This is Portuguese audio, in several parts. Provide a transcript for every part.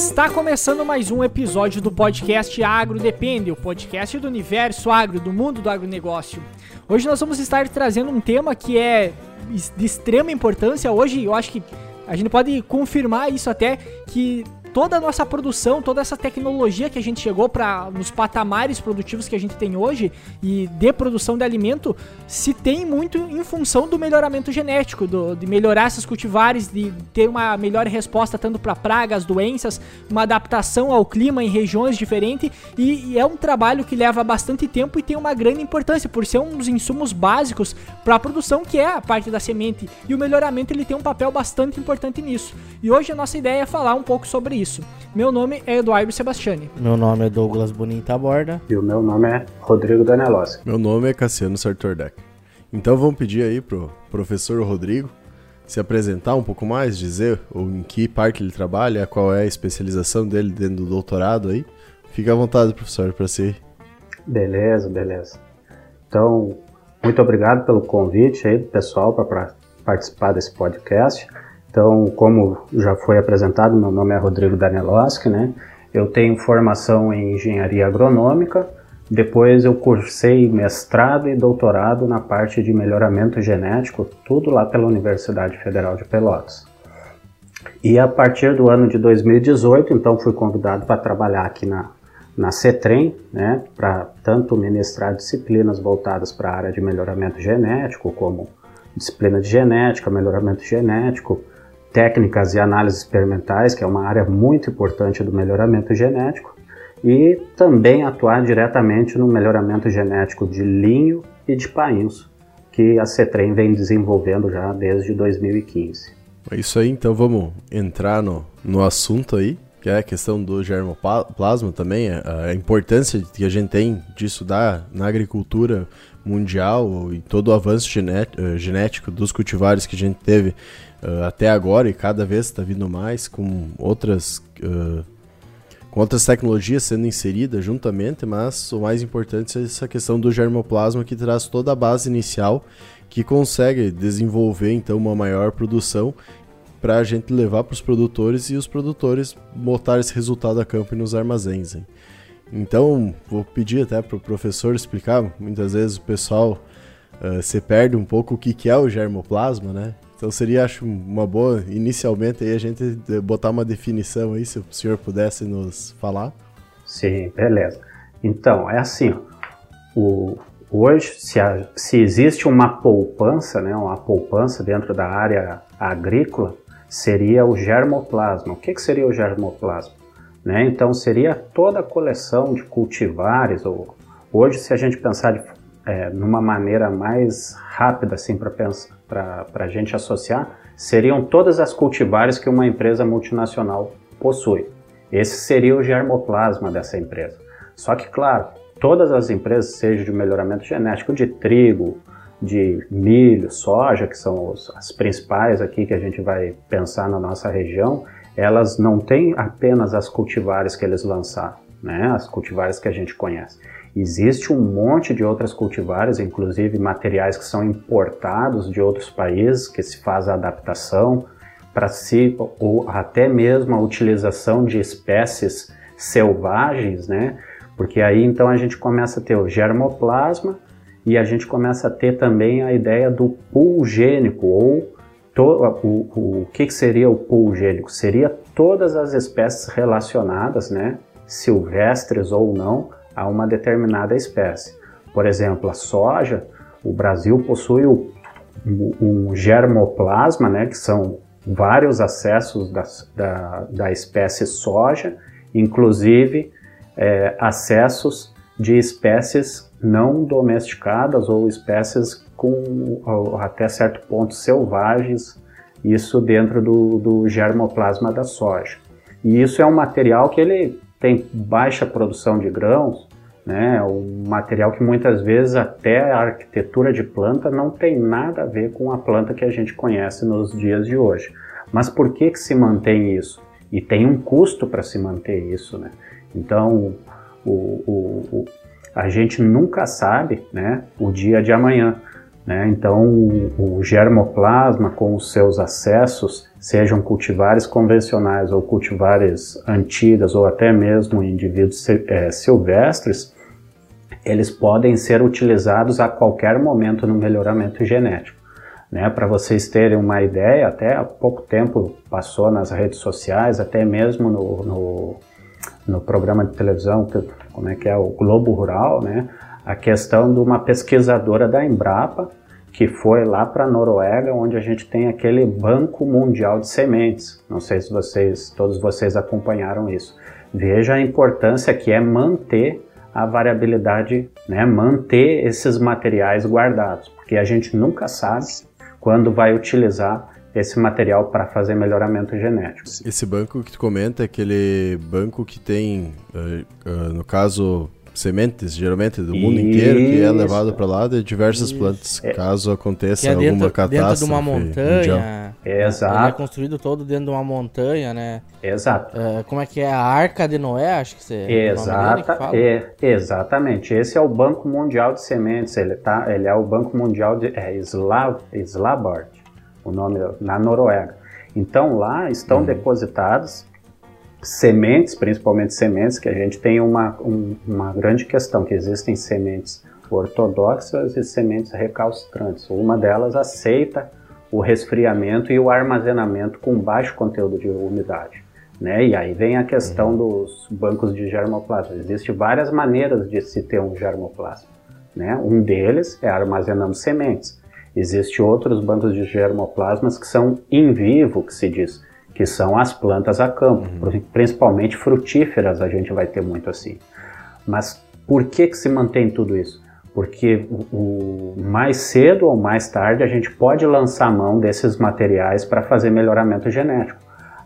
Está começando mais um episódio do podcast Agro Depende, o podcast do universo agro, do mundo do agronegócio. Hoje nós vamos estar trazendo um tema que é de extrema importância. Hoje eu acho que a gente pode confirmar isso até que toda a nossa produção, toda essa tecnologia que a gente chegou para nos patamares produtivos que a gente tem hoje e de produção de alimento se tem muito em função do melhoramento genético, do, de melhorar esses cultivares, de ter uma melhor resposta tanto para pragas, doenças, uma adaptação ao clima em regiões diferentes e, e, é um trabalho que leva bastante tempo e tem uma grande importância por ser um dos insumos básicos para a produção que é a parte da semente e o melhoramento ele tem um papel bastante importante nisso. E hoje a nossa ideia é falar um pouco sobre isso. Meu nome é Eduardo Sebastiani. Meu nome é Douglas Bonita Borda. E o meu nome é Rodrigo Daneloski. Meu nome é Cassiano Sartordeck. Então vamos pedir aí pro professor Rodrigo se apresentar um pouco mais, dizer em que parte ele trabalha, qual é a especialização dele dentro do doutorado aí. Fique à vontade, professor, para si. Beleza, beleza. Então, muito obrigado pelo convite aí do pessoal para participar desse podcast. Então, como já foi apresentado, meu nome é Rodrigo Daneloski, né? Eu tenho formação em engenharia agronômica, depois eu cursei mestrado e doutorado na parte de melhoramento genético, tudo lá pela Universidade Federal de Pelotas. E a partir do ano de 2018, então fui convidado para trabalhar aqui na, na CETREM, né, para tanto ministrar disciplinas voltadas para a área de melhoramento genético, como disciplina de genética, melhoramento genético, técnicas e análises experimentais, que é uma área muito importante do melhoramento genético, e também atuar diretamente no melhoramento genético de linho e de painço, que a CETREM vem desenvolvendo já desde 2015. É isso aí, então vamos entrar no, no assunto aí, que é a questão do germoplasma também, a, a importância que a gente tem de estudar na agricultura mundial e todo o avanço eh, genético dos cultivares que a gente teve uh, até agora e cada vez está vindo mais com outras uh, com outras tecnologias sendo inseridas juntamente, mas o mais importante é essa questão do germoplasma que traz toda a base inicial que consegue desenvolver então uma maior produção para a gente levar para os produtores e os produtores botar esse resultado a campo e nos armazéns. Hein? Então, vou pedir até para o professor explicar. Muitas vezes o pessoal uh, se perde um pouco o que, que é o germoplasma, né? Então seria, acho, uma boa, inicialmente, aí a gente botar uma definição aí, se o senhor pudesse nos falar. Sim, beleza. Então, é assim, o, hoje, se, a, se existe uma poupança, né, uma poupança dentro da área agrícola, seria o germoplasma. O que, que seria o germoplasma? Né? Então, seria toda a coleção de cultivares, ou, hoje, se a gente pensar de, é, numa maneira mais rápida assim, para para a gente associar seriam todas as cultivares que uma empresa multinacional possui. Esse seria o germoplasma dessa empresa. Só que, claro, todas as empresas, seja de melhoramento genético de trigo, de milho, soja, que são os, as principais aqui que a gente vai pensar na nossa região, elas não têm apenas as cultivares que eles lançaram, né? as cultivares que a gente conhece. Existe um monte de outras cultivares, inclusive materiais que são importados de outros países, que se faz a adaptação para si, ou até mesmo a utilização de espécies selvagens, né? Porque aí então a gente começa a ter o germoplasma e a gente começa a ter também a ideia do pool gênico, ou to, o, o, o que, seria o pool gênico? Seria todas as espécies relacionadas, né? Silvestres ou não, a uma determinada espécie. Por exemplo, a soja, o Brasil possui o, um germoplasma, né, que são vários acessos da, da, da espécie soja, inclusive é, acessos de espécies não domesticadas ou espécies com até certo ponto selvagens, isso dentro do, do germoplasma da soja. E isso é um material que ele tem baixa produção de grãos, né, um material que muitas vezes até a arquitetura de planta não tem nada a ver com a planta que a gente conhece nos dias de hoje. Mas por que, que se mantém isso? E tem um custo para se manter isso, né? Então, o, o, o, a gente nunca sabe né, o dia de amanhã. Né? Então, o, germoplasma, com os seus acessos, sejam cultivares convencionais ou cultivares antigas ou até mesmo indivíduos é, silvestres, eles podem ser utilizados a qualquer momento no melhoramento genético. Né, Para vocês terem uma ideia, até há pouco tempo passou nas redes sociais, até mesmo no, no, no programa de televisão, como é que é, o Globo Rural, né, a questão de uma pesquisadora da Embrapa, que foi lá para a Noruega, onde a gente tem aquele Banco Mundial de Sementes. Não sei se vocês, todos vocês acompanharam isso. Veja a importância que é manter a variabilidade, né, manter esses materiais guardados, porque a gente nunca sabe quando vai utilizar esse material para fazer melhoramento genético. Esse banco que tu comenta é aquele banco que tem, uh, uh, no caso, sementes, geralmente do mundo Isso. inteiro, que é levado para lá de diversas Isso. plantas, é. caso aconteça é dentro, alguma catástrofe. Dentro de uma montanha. Exato. Ele é construído todo dentro de uma montanha, né? Exato. Uh, como é que é? A Arca de Noé, acho que você. Exata, é, exatamente. Esse é o Banco Mundial de Sementes. Ele, tá, ele é o Banco Mundial de é, Slav, o nome na Noruega. Então lá estão hum. depositados sementes, principalmente sementes, que a gente tem uma, um, uma grande questão, que existem sementes ortodoxas e sementes recalcitrantes. Uma delas aceita o resfriamento e o armazenamento com baixo conteúdo de umidade. Né? E aí vem a questão uhum. dos bancos de germoplasma. Existem várias maneiras de se ter um germoplasma. Né? Um deles é armazenando sementes. Existem outros bancos de germoplasmas que são in vivo, que se diz, que são as plantas a campo, uhum. principalmente frutíferas, a gente vai ter muito assim. Mas por que que se mantém tudo isso? Porque o, o mais cedo ou mais tarde a gente pode lançar mão desses materiais para fazer melhoramento genético.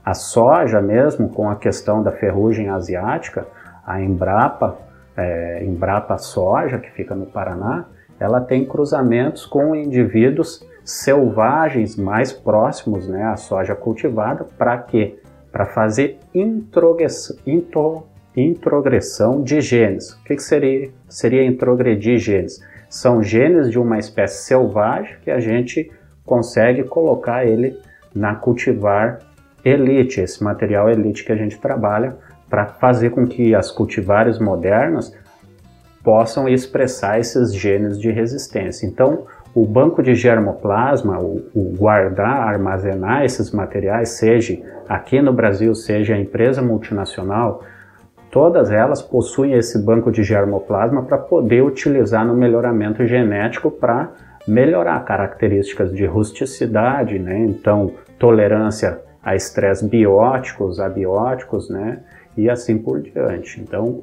A soja mesmo, com a questão da ferrugem asiática, a Embrapa, é, Embrapa Soja, que fica no Paraná, ela tem cruzamentos com indivíduos selvagens mais próximos né, à soja cultivada. Para quê? Para fazer introgressão, intro, introgressão de genes. O que, que seria, seria introgredir genes? São genes de uma espécie selvagem que a gente consegue colocar ele na cultivar elite, esse material elite que a gente trabalha para fazer com que as cultivares modernas possam expressar esses genes de resistência. Então, o banco de germoplasma, o, o, guardar, armazenar esses materiais, seja aqui no Brasil, seja a empresa multinacional, todas elas possuem esse banco de germoplasma para poder utilizar no melhoramento genético para melhorar características de rusticidade, né? Então, tolerância a estresse bióticos, abióticos, né? E assim por diante. Então,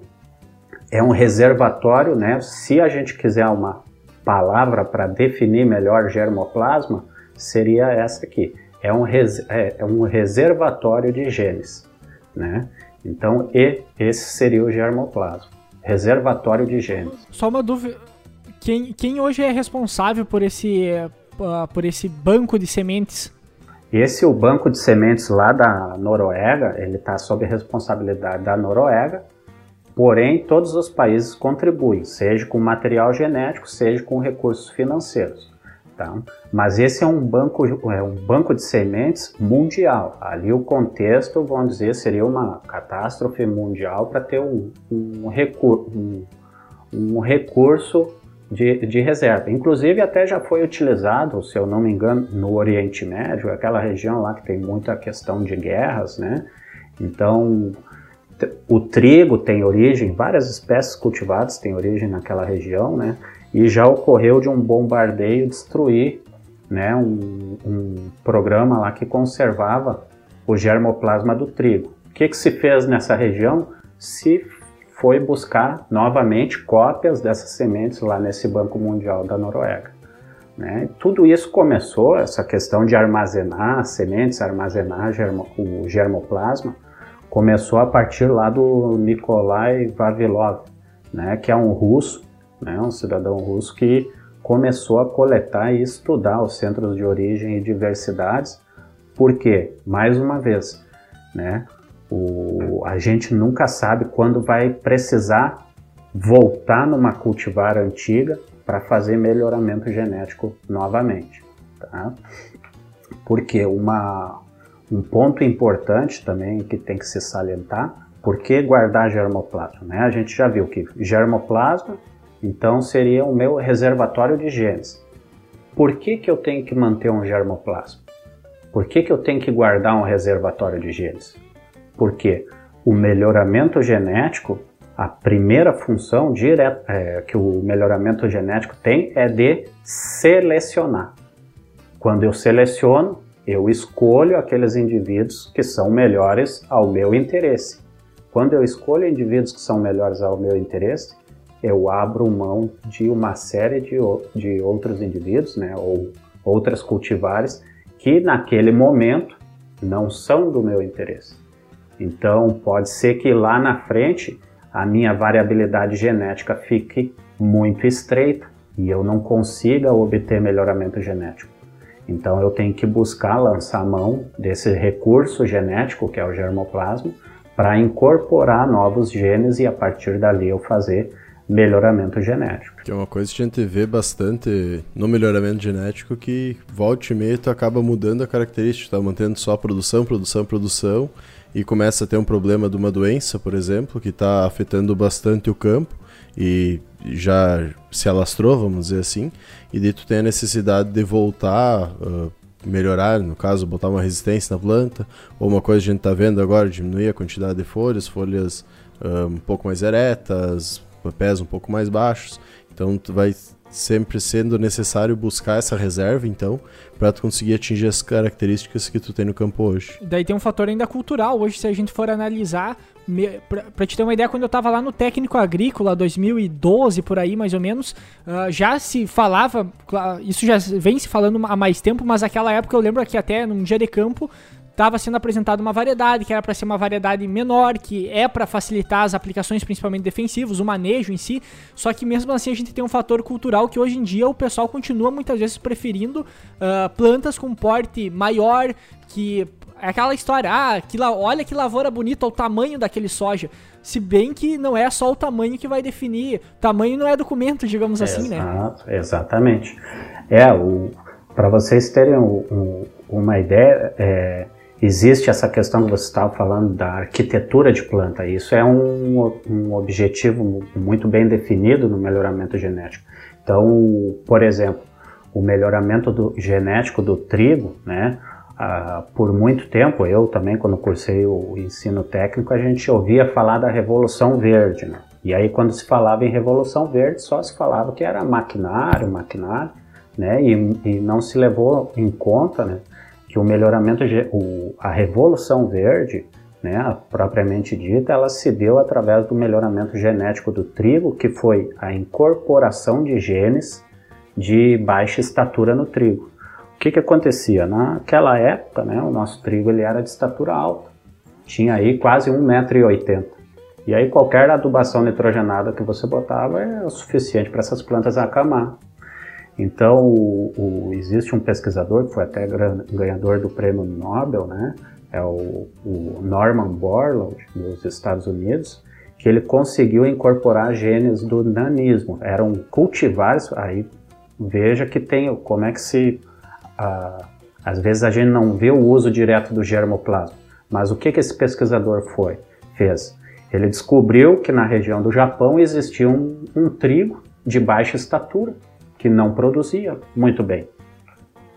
é um reservatório, né? Se a gente quiser uma palavra para definir melhor germoplasma, seria essa aqui. É um, res, é, é um reservatório de genes, né? Então, e, esse seria o germoplasma, reservatório de genes. Só uma dúvida, quem, quem hoje é responsável por esse, uh, por esse banco de sementes? Esse o banco de sementes lá da Noruega, ele está sob responsabilidade da Noruega, Porém, todos os países contribuem, seja com material genético, seja com recursos financeiros. Tá? Mas esse é um banco, é um banco de sementes mundial. Ali o contexto, vamos dizer, seria uma catástrofe mundial para ter um, um, recur, um, um recurso de, de, reserva. Inclusive, até já foi utilizado, se eu não me engano, no Oriente Médio, aquela região lá que tem muita questão de guerras, né? Então, o trigo tem origem, várias espécies cultivadas têm origem naquela região, né? E já ocorreu de um bombardeio destruir né, um, um programa lá que conservava o germoplasma do trigo. O que, que se fez nessa região? Se foi buscar novamente cópias dessas sementes lá nesse Banco Mundial da Noruega. Né? Tudo isso começou, essa questão de armazenar sementes, armazenar germo, o germoplasma, começou a partir lá do Nikolai Vavilov, né, que é um russo, né, um cidadão russo que começou a coletar e estudar os centros de origem e diversidades, porque, mais uma vez, né, o, a gente nunca sabe quando vai precisar voltar numa cultivar antiga para fazer melhoramento genético novamente. Tá? Porque uma, um ponto importante também que tem que se salientar, por que guardar germoplasma? Né? A gente já viu que germoplasma, então seria o meu reservatório de genes. Por que, que eu tenho que manter um germoplasma? Por que, que eu tenho que guardar um reservatório de genes? Porque o melhoramento genético, a primeira função direta, é, que o melhoramento genético tem é de selecionar. Quando eu seleciono, eu escolho aqueles indivíduos que são melhores ao meu interesse. Quando eu escolho indivíduos que são melhores ao meu interesse, eu abro mão de uma série de, de outros indivíduos, né, ou outras cultivares, que naquele momento não são do meu interesse. Então, pode ser que lá na frente a minha variabilidade genética fique muito estreita e eu não consiga obter melhoramento genético. Então, eu tenho que buscar lançar mão desse recurso genético, que é o germoplasma, para incorporar novos genes e a partir dali eu fazer melhoramento genético. Que é uma coisa que a gente vê bastante no melhoramento genético que volta e meia tu acaba mudando a característica, tá mantendo só produção, produção, produção e começa a ter um problema de uma doença, por exemplo, que está afetando bastante o campo e já se alastrou, vamos dizer assim, e daí tu tem a necessidade de voltar, uh, melhorar, no caso, botar uma resistência na planta, ou uma coisa que a gente está vendo agora, diminuir a quantidade de folhas, folhas uh, um pouco mais eretas, pés um pouco mais baixos. Então tu vai sempre sendo necessário buscar essa reserva, então, para tu conseguir atingir as características que tu tem no campo hoje. Daí tem um fator ainda cultural. Hoje, se a gente for analisar, para te ter uma ideia, quando eu estava lá no técnico agrícola, 2012 por aí, mais ou menos, uh, já se falava, isso já vem se falando há mais tempo, mas aquela época eu lembro que até num dia de campo estava sendo apresentada uma variedade que era para ser uma variedade menor, que é para facilitar as aplicações principalmente defensivas, o manejo em si. Só que mesmo assim a gente tem um fator cultural que hoje em dia o pessoal continua muitas vezes preferindo uh, plantas com porte maior, que é aquela história, ah, que la, olha que lavoura bonita, o tamanho daquele soja. Se bem que não é só o tamanho que vai definir, tamanho não é documento, digamos assim, né? Exatamente. É, para vocês terem um, um, uma ideia, é, existe essa questão que você estava falando da arquitetura de planta. Isso é um, um objetivo muito bem definido no melhoramento genético. Então, por exemplo, o melhoramento do, genético do trigo, né? Ah, por muito tempo, eu também, quando cursei o ensino técnico, a gente ouvia falar da Revolução Verde. Né? E aí, quando se falava em Revolução Verde, só se falava que era maquinário, maquinário, né? e, e não se levou em conta né? Que o melhoramento, o, a revolução verde, né, propriamente dita, ela se deu através do melhoramento genético do trigo, que foi a incorporação de genes de baixa estatura no trigo. O que, que acontecia? Naquela época, né, o nosso trigo ele era de estatura alta, tinha aí quase 1,80m. E aí qualquer adubação nitrogenada que você botava é o suficiente para essas plantas acamar. Então, o, o, existe um pesquisador que foi até ganhador do prêmio Nobel, né? É o, o Norman Borlaug, dos Estados Unidos, que ele conseguiu incorporar genes do nanismo. Eram cultivares, aí veja que tem como é que se... às vezes a gente não vê o uso direto do germoplasma, mas o que, que esse pesquisador foi, fez? Ele descobriu que na região do Japão existia um, um trigo de baixa estatura, que não produzia muito bem.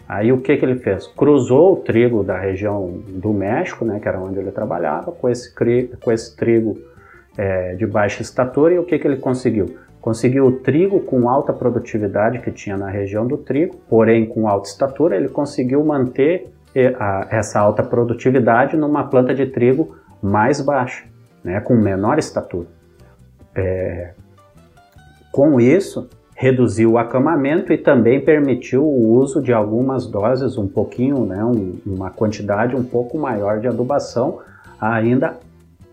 Aí o que, que ele fez? Cruzou o trigo da região do México, né, que era onde ele trabalhava, com esse, com esse trigo é, de baixa estatura e o que, que ele conseguiu? Conseguiu o trigo com alta produtividade que tinha na região do trigo, porém com alta estatura, ele conseguiu manter é, a, essa alta produtividade numa planta de trigo mais baixa, né, com menor estatura. É, com isso, reduziu o acamamento e também permitiu o uso de algumas doses, um pouquinho, né, um, uma quantidade um pouco maior de adubação, ainda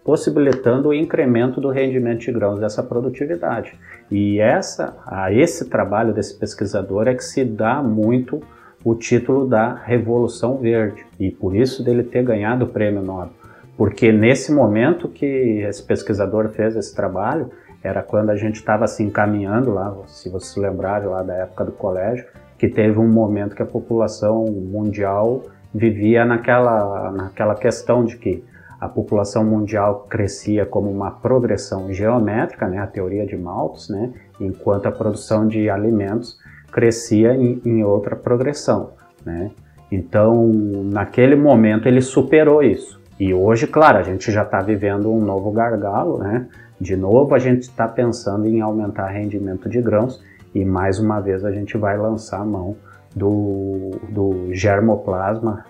possibilitando o incremento do rendimento de grãos dessa produtividade. E essa, a esse trabalho desse pesquisador é que se dá muito o título da Revolução Verde e por isso dele ter ganhado o prêmio Nobel, porque nesse momento que esse pesquisador fez esse trabalho, era quando a gente estava se encaminhando lá, se vocês lembrarem lá da época do colégio, que teve um momento que a população mundial vivia naquela, naquela questão de que a população mundial crescia como uma progressão geométrica, né, a teoria de Malthus, né, enquanto a produção de alimentos crescia em, em outra progressão. Né. Então, naquele momento, ele superou isso. E hoje, claro, a gente já está vivendo um novo gargalo, né? De novo, a gente está pensando em aumentar rendimento de grãos e mais uma vez a gente vai lançar a mão do, do germoplasma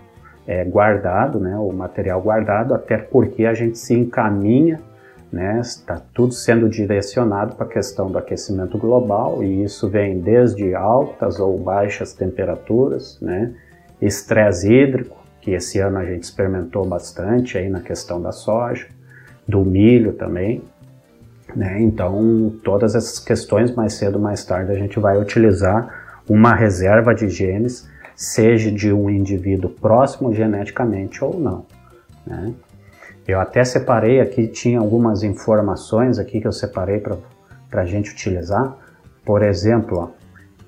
é, guardado, né, o material guardado, até porque a gente se encaminha, né, está tudo sendo direcionado para a questão do aquecimento global e isso vem desde altas ou baixas temperaturas, né, estresse hídrico, que esse ano a gente experimentou bastante aí na questão da soja, do milho também, né? Então, todas essas questões, mais cedo ou mais tarde, a gente vai utilizar uma reserva de genes, seja de um indivíduo próximo geneticamente ou não. Né? Eu até separei aqui, tinha algumas informações aqui que eu separei para a gente utilizar. Por exemplo, ó,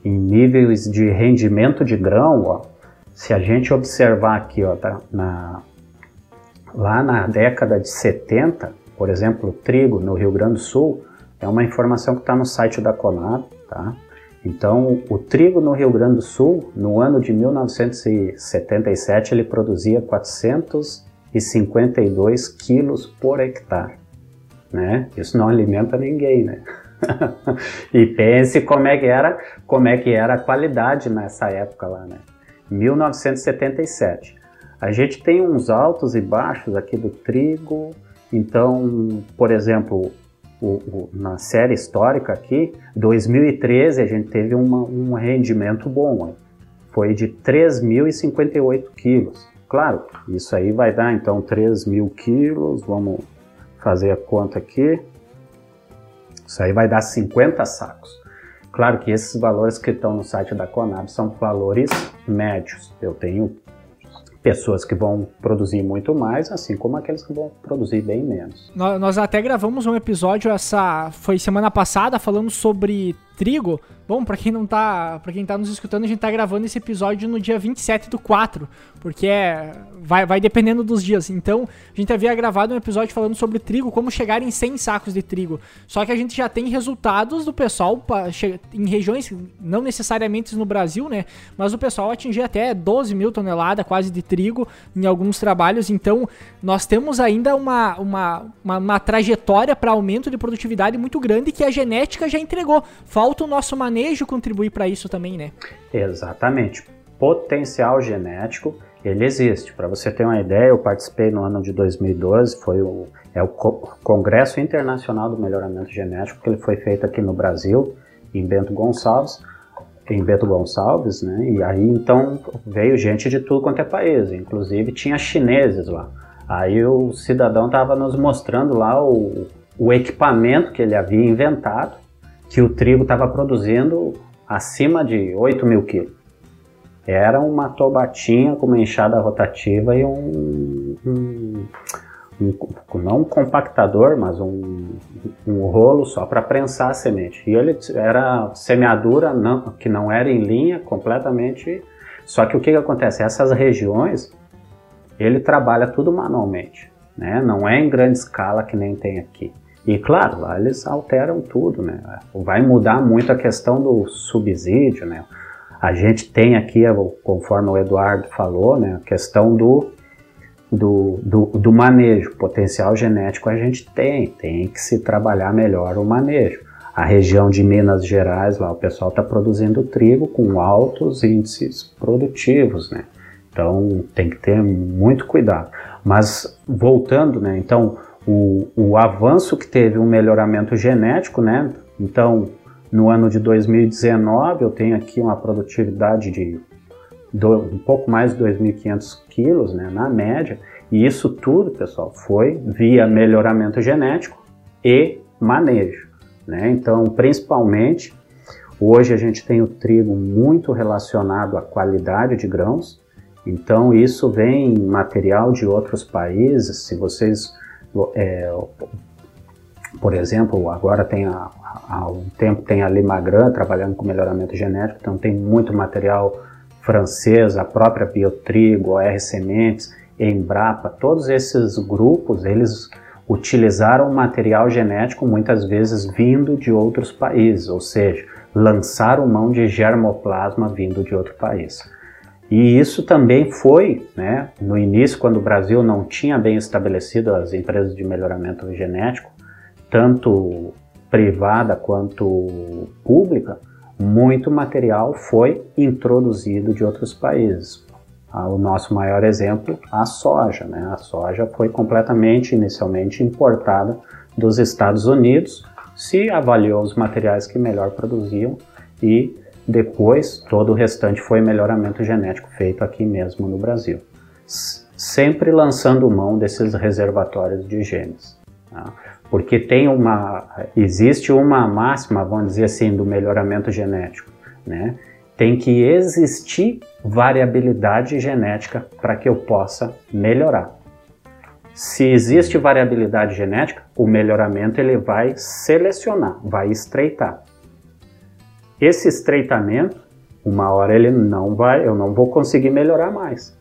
em níveis de rendimento de grão, ó, se a gente observar aqui, ó, tá, na, lá na década de 70, por exemplo, o trigo no Rio Grande do Sul, é uma informação que está no site da Conab, tá? Então, o trigo no Rio Grande do Sul, no ano de 1977, ele produzia 452 quilos por hectare, né? Isso não alimenta ninguém, né? e pense como é que era, como é que era a qualidade nessa época lá, né? 1977. A gente tem uns altos e baixos aqui do trigo, então, por exemplo, o, o, na série histórica aqui, 2013 a gente teve uma, um rendimento bom, foi de 3.058 quilos. Claro, isso aí vai dar então 3 mil quilos, vamos fazer a conta aqui. Isso aí vai dar 50 sacos. Claro que esses valores que estão no site da Conab são valores médios. Eu tenho pessoas que vão produzir muito mais, assim como aqueles que vão produzir bem menos. Nós até gravamos um episódio essa foi semana passada falando sobre trigo. Bom, para quem não tá, para quem tá nos escutando, a gente tá gravando esse episódio no dia 27 do 4, porque é vai, vai dependendo dos dias. Então, a gente havia gravado um episódio falando sobre trigo, como chegar em 100 sacos de trigo. Só que a gente já tem resultados do pessoal pra, em regiões, não necessariamente no Brasil, né? Mas o pessoal atingir até 12 mil toneladas quase de trigo em alguns trabalhos. Então, nós temos ainda uma, uma, uma, uma trajetória para aumento de produtividade muito grande que a genética já entregou. Falta o nosso manejo contribuir para isso também, né? Exatamente. Potencial genético ele existe. Para você ter uma ideia, eu participei no ano de 2012, foi o, é o Congresso Internacional do Melhoramento Genético, que ele foi feito aqui no Brasil, em Bento Gonçalves, em Bento Gonçalves, né? E aí então veio gente de tudo quanto é país, inclusive tinha chineses lá. Aí o cidadão estava nos mostrando lá o, o equipamento que ele havia inventado, que o trigo estava produzindo acima de 8 mil quilos. Era uma tobatinha com uma enxada rotativa e um, um, um não um compactador, mas um, um rolo só para prensar a semente. E ele era semeadura não, que não era em linha completamente. Só que o que, que acontece? Essas regiões ele trabalha tudo manualmente, né? Não é em grande escala que nem tem aqui. E claro, lá eles alteram tudo, né? Vai mudar muito a questão do subsídio, né? A gente tem aqui, conforme o Eduardo falou, né, a questão do, do, do, do manejo. Potencial genético a gente tem, tem que se trabalhar melhor o manejo. A região de Minas Gerais, lá o pessoal está produzindo trigo com altos índices produtivos, né? Então tem que ter muito cuidado. Mas voltando, né? Então o, o avanço que teve um melhoramento genético, né? Então no ano de 2019, eu tenho aqui uma produtividade de do, um pouco mais de 2.500 quilos, né, na média, e isso tudo, pessoal, foi via melhoramento genético e manejo. Né? Então, principalmente, hoje a gente tem o trigo muito relacionado à qualidade de grãos, então isso vem em material de outros países. Se vocês é, por exemplo, agora tem a, há um tempo tem a Limagran trabalhando com melhoramento genético, então tem muito material francês, a própria Biotrigo, a R Sementes, Embrapa, todos esses grupos, eles utilizaram material genético muitas vezes vindo de outros países, ou seja, lançaram mão de germoplasma vindo de outro país. E isso também foi, né, no início, quando o Brasil não tinha bem estabelecido as empresas de melhoramento genético, tanto privada quanto pública, muito material foi introduzido de outros países. Ah, o nosso maior exemplo, a soja. Né? A soja foi completamente, inicialmente, importada dos Estados Unidos, se avaliou os materiais que melhor produziam e depois todo o restante foi melhoramento genético feito aqui mesmo no Brasil. Sempre lançando mão desses reservatórios de genes. Tá? Porque tem uma, existe uma máxima, vamos dizer assim, do melhoramento genético, né? Tem que existir variabilidade genética para que eu possa melhorar. Se existe variabilidade genética, o melhoramento ele vai selecionar, vai estreitar. Esse estreitamento, uma hora ele não vai, eu não vou conseguir melhorar mais.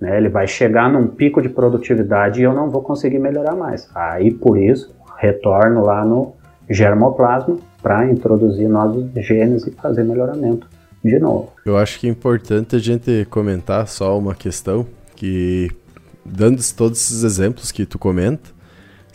Né? Ele vai chegar num pico de produtividade e eu não vou conseguir melhorar mais. Aí por isso retorno lá no germoplasma para introduzir novos genes e fazer melhoramento de novo. Eu acho que é importante a gente comentar só uma questão que, dando todos esses exemplos que tu comenta,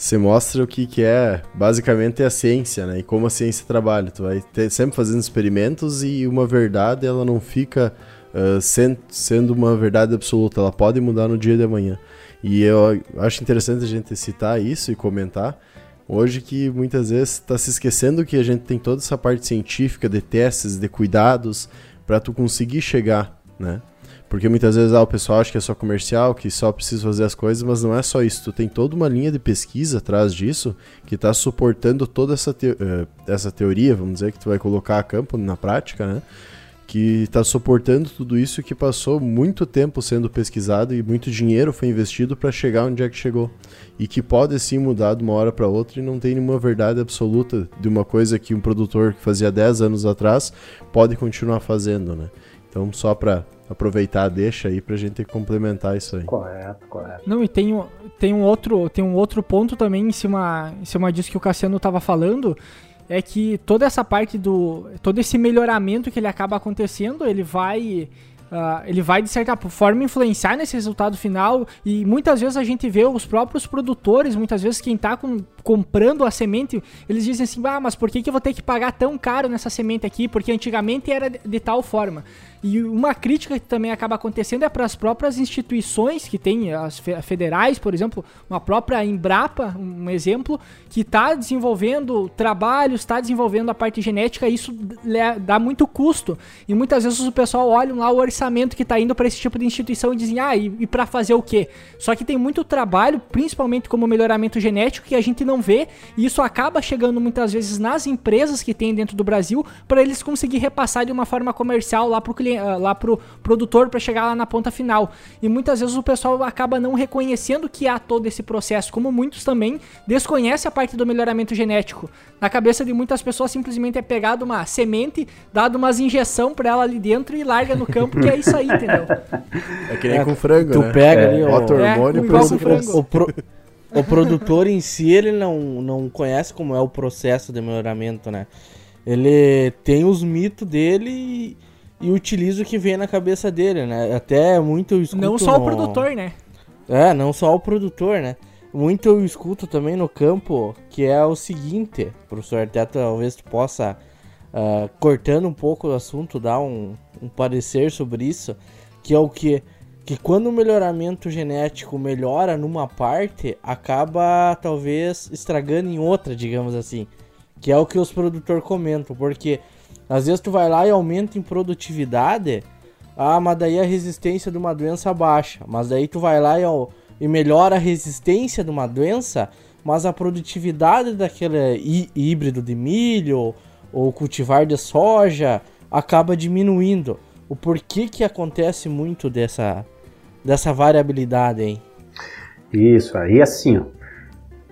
você mostra o que, que é basicamente a ciência, né? E como a ciência trabalha. Tu vai ter, sempre fazendo experimentos e uma verdade ela não fica uh, sendo, sendo uma verdade absoluta, ela pode mudar no dia de amanhã. E eu acho interessante a gente citar isso e comentar, Hoje que muitas vezes está se esquecendo que a gente tem toda essa parte científica de testes, de cuidados, para tu conseguir chegar, né? Porque muitas vezes ah, o pessoal acha que é só comercial, que só precisa fazer as coisas, mas não é só isso. Tu tem toda uma linha de pesquisa atrás disso que está suportando toda essa, te uh, essa teoria, vamos dizer, que tu vai colocar a campo na prática, né? que está suportando tudo isso que passou muito tempo sendo pesquisado e muito dinheiro foi investido para chegar onde é que chegou. E que pode sim mudar de uma hora para outra e não tem nenhuma verdade absoluta de uma coisa que um produtor que fazia 10 anos atrás pode continuar fazendo, né? Então, só para aproveitar, deixa aí pra gente complementar isso aí. Correto, correto. Não, e tem, tem, um, outro, tem um outro ponto também em cima, em cima disso que o Cassiano estava falando, é que toda essa parte do. todo esse melhoramento que ele acaba acontecendo, ele vai. Uh, ele vai, de certa forma, influenciar nesse resultado final. E muitas vezes a gente vê os próprios produtores, muitas vezes quem está com, comprando a semente, eles dizem assim: ah, mas por que, que eu vou ter que pagar tão caro nessa semente aqui? Porque antigamente era de, de tal forma. E uma crítica que também acaba acontecendo é para as próprias instituições que tem, as federais, por exemplo, uma própria Embrapa, um exemplo, que está desenvolvendo trabalhos, está desenvolvendo a parte genética, e isso dá muito custo. E muitas vezes o pessoal olha lá o orçamento que está indo para esse tipo de instituição e dizem, ah, e, e para fazer o quê? Só que tem muito trabalho, principalmente como melhoramento genético, que a gente não vê, e isso acaba chegando muitas vezes nas empresas que tem dentro do Brasil, para eles conseguir repassar de uma forma comercial lá para o cliente lá pro produtor para chegar lá na ponta final. E muitas vezes o pessoal acaba não reconhecendo que há todo esse processo, como muitos também desconhecem a parte do melhoramento genético. Na cabeça de muitas pessoas simplesmente é pegado uma semente, dado umas injeção para ela ali dentro e larga no campo, que é isso aí, entendeu? É que nem é, com frango, tu né? pega é, ali, bota é, hormônio é, frango. O, pro, o produtor em si, ele não, não conhece como é o processo de melhoramento, né? Ele tem os mitos dele e e utiliza o que vem na cabeça dele, né? Até muito eu escuto Não só no... o produtor, né? É, não só o produtor, né? Muito eu escuto também no campo, que é o seguinte, professor, até talvez tu possa, uh, cortando um pouco o assunto, dar um, um parecer sobre isso, que é o que que quando o melhoramento genético melhora numa parte, acaba talvez estragando em outra, digamos assim. Que é o que os produtores comentam, porque às vezes tu vai lá e aumenta em produtividade, ah, mas daí a resistência de uma doença baixa. Mas daí tu vai lá e, ó, e melhora a resistência de uma doença, mas a produtividade daquele híbrido de milho ou cultivar de soja acaba diminuindo. O porquê que acontece muito dessa, dessa variabilidade, hein? Isso, aí assim, ó,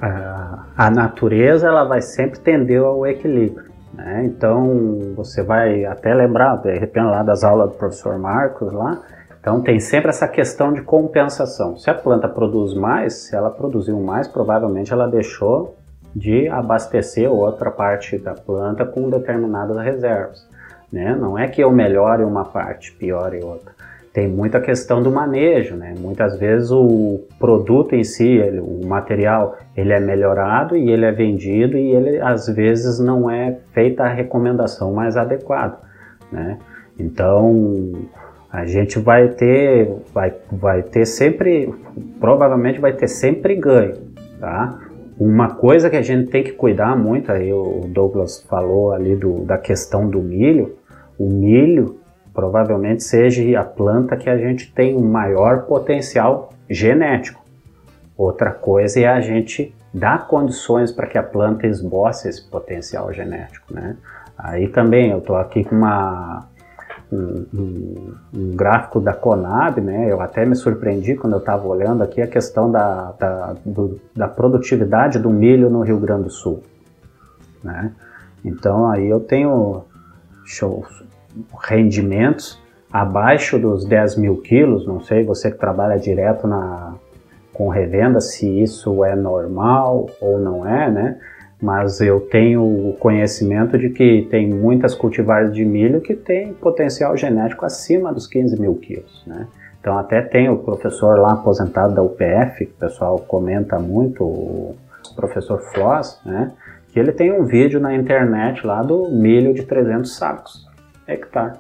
a, a natureza ela vai sempre tender ao equilíbrio. Né? Então você vai até lembrar, de repente, lá das aulas do professor Marcos lá, então tem sempre essa questão de compensação. Se a planta produz mais, se ela produziu mais, provavelmente ela deixou de abastecer outra parte da planta com determinadas reservas. Né? Não é que eu melhore uma parte, piore outra tem muita questão do manejo, né? Muitas vezes o produto em si, ele, o material, ele é melhorado e ele é vendido e ele às vezes não é feita a recomendação mais adequada, né? Então a gente vai ter, vai, vai ter sempre, provavelmente vai ter sempre ganho, tá? Uma coisa que a gente tem que cuidar muito, aí o Douglas falou ali do, da questão do milho, o milho provavelmente seja a planta que a gente tem o maior potencial genético. Outra coisa é a gente dar condições para que a planta esboce esse potencial genético, né? Aí também eu estou aqui com uma, um, um, um, gráfico da Conab, né? Eu até me surpreendi quando eu estava olhando aqui a questão da, da, do, da produtividade do milho no Rio Grande do Sul, né? Então aí eu tenho show, rendimentos abaixo dos 10 mil quilos, não sei, você que trabalha direto na, com revenda, se isso é normal ou não é, né? Mas eu tenho o conhecimento de que tem muitas cultivares de milho que têm potencial genético acima dos 15 mil quilos, né? Então até tem o professor lá aposentado da UPF, que o pessoal comenta muito, o professor Floss, né? Que ele tem um vídeo na internet lá do milho de 300 sacos hectare,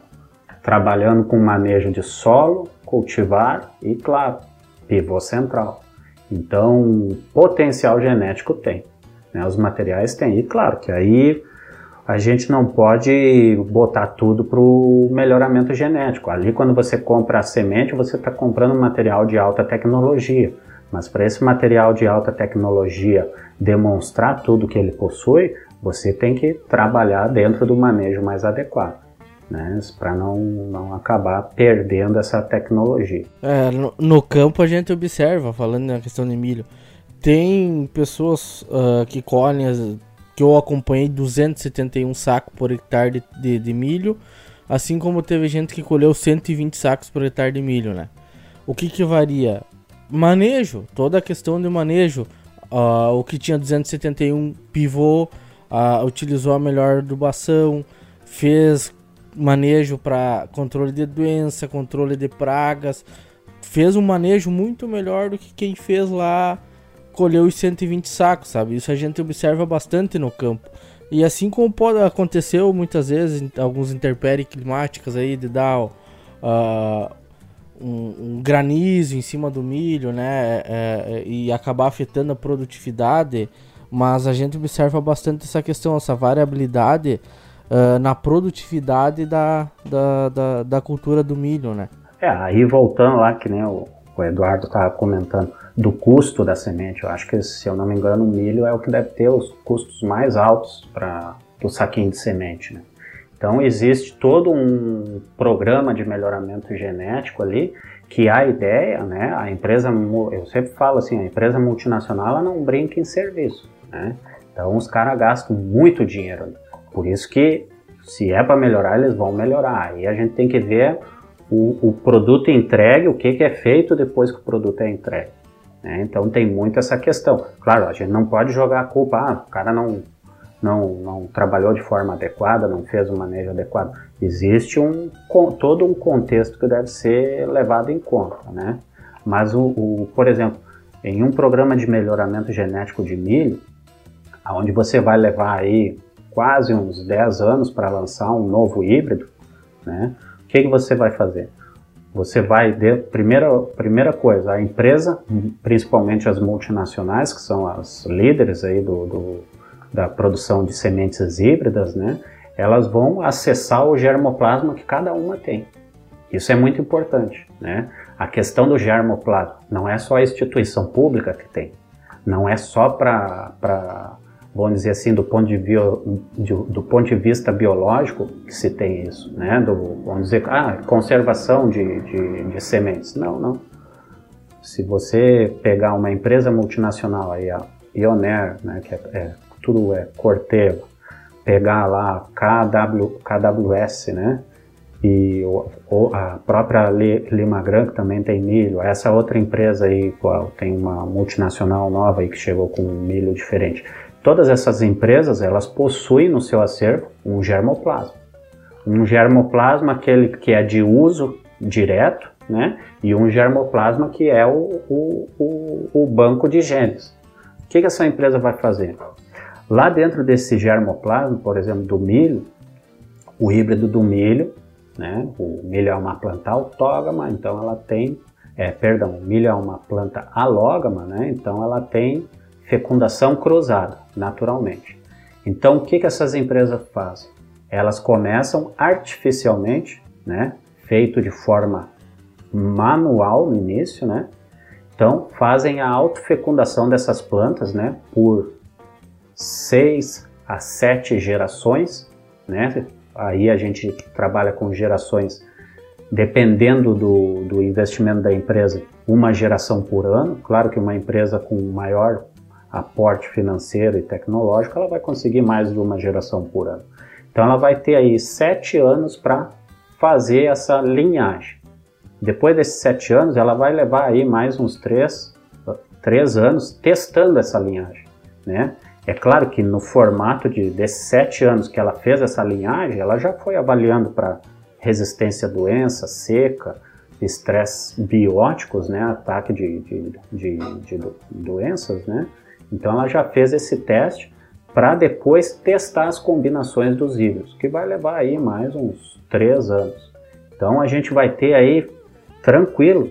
trabalhando com manejo de solo, cultivar e, claro, pivô central. Então, potencial genético tem, né? os materiais têm. E claro que aí a gente não pode botar tudo para o melhoramento genético. Ali, quando você compra a semente, você está comprando um material de alta tecnologia. Mas para esse material de alta tecnologia demonstrar tudo que ele possui, você tem que trabalhar dentro do manejo mais adequado né, para não, não acabar perdendo essa tecnologia. É, no, no, campo a gente observa, falando na questão de milho, tem pessoas uh, que colhem, que eu acompanhei 271 sacos por hectare de, de, de, milho, assim como teve gente que colheu 120 sacos por hectare de milho, né? O que que varia? Manejo, toda a questão de manejo, uh, o que tinha 271 pivô, uh, utilizou a melhor adubação, fez manejo para controle de doença, controle de pragas. Fez um manejo muito melhor do que quem fez lá, colheu os 120 sacos, sabe? Isso a gente observa bastante no campo. E assim como pode acontecer muitas vezes, alguns interpéries climáticas aí, de dar uh, um, um, granizo em cima do milho, né? É, é, e acabar afetando a produtividade. Mas a gente observa bastante essa questão, essa variabilidade uh, na produtividade da, da, da, da, cultura do milho, né? É, aí voltando lá, que nem o, o Eduardo estava comentando, do custo da semente, eu acho que, se eu não me engano, o milho é o que deve ter os custos mais altos para o saquinho de semente, né? Então existe todo um programa de melhoramento genético ali que a ideia, né, a empresa, eu sempre falo assim, a empresa multinacional ela não brinca em serviço, né? Então os caras gastam muito dinheiro ali. Por isso que, se é para melhorar, eles vão melhorar. Aí a gente tem que ver o, o produto entregue, o que, que é feito depois que o produto é entregue. Né? Então tem muito essa questão. Claro, a gente não pode jogar a culpa, ah, o cara não, não, não trabalhou de forma adequada, não fez o manejo adequado. Existe um, todo um contexto que deve ser levado em conta. Né? Mas, o, o, por exemplo, em um programa de melhoramento genético de milho, onde você vai levar aí quase uns 10 anos para lançar um novo híbrido, né? O que, que você vai fazer? Você vai, de, primeira, primeira coisa, a empresa, principalmente as multinacionais, que são as líderes aí do, do da produção de sementes híbridas, né? Elas vão acessar o germoplasma que cada uma tem. Isso é muito importante, né? A questão do germoplasma não é só a instituição pública que tem, não é só para vamos dizer assim, do ponto de, bio, de, do ponto de vista biológico, que se tem isso, né? Do, vamos dizer, ah, conservação de, de, de, sementes. Não, não. Se você pegar uma empresa multinacional aí, a, Pioneer, né, que é, é, tudo é Corteva, pegar lá KW, KWS, né, e o, a própria Lima Gran, que também tem milho, essa outra empresa aí, qual tem uma multinacional nova aí que chegou com milho diferente. Todas essas empresas, elas possuem no seu acervo um germoplasma. Um germoplasma aquele que é de uso direto, né? E um germoplasma que é o, o, o, o banco de genes. O que, que essa empresa vai fazer? Lá dentro desse germoplasma, por exemplo, do milho, o híbrido do milho, né? O milho é uma planta autógama, então ela tem, é, perdão, o milho é uma planta alógama, né? Então ela tem fecundação cruzada, naturalmente. Então o que, que essas empresas fazem? Elas começam artificialmente, né? Feito de forma manual no início, né? Então fazem a autofecundação dessas plantas, né? Por seis a sete gerações, né? Aí a gente trabalha com gerações, dependendo do, do investimento da empresa, uma geração por ano. Claro que uma empresa com maior aporte financeiro e tecnológico, ela vai conseguir mais de uma geração por ano. Então ela vai ter aí sete anos para fazer essa linhagem. Depois desses sete anos, ela vai levar aí mais uns três, três anos testando essa linhagem, né? É claro que no formato de, desses sete anos que ela fez essa linhagem, ela já foi avaliando para resistência à doença, seca, estresse bióticos, né, ataque de, de, de, de doenças, né? Então ela já fez esse teste para depois testar as combinações dos híbridos, que vai levar aí mais uns três anos. Então a gente vai ter aí tranquilo,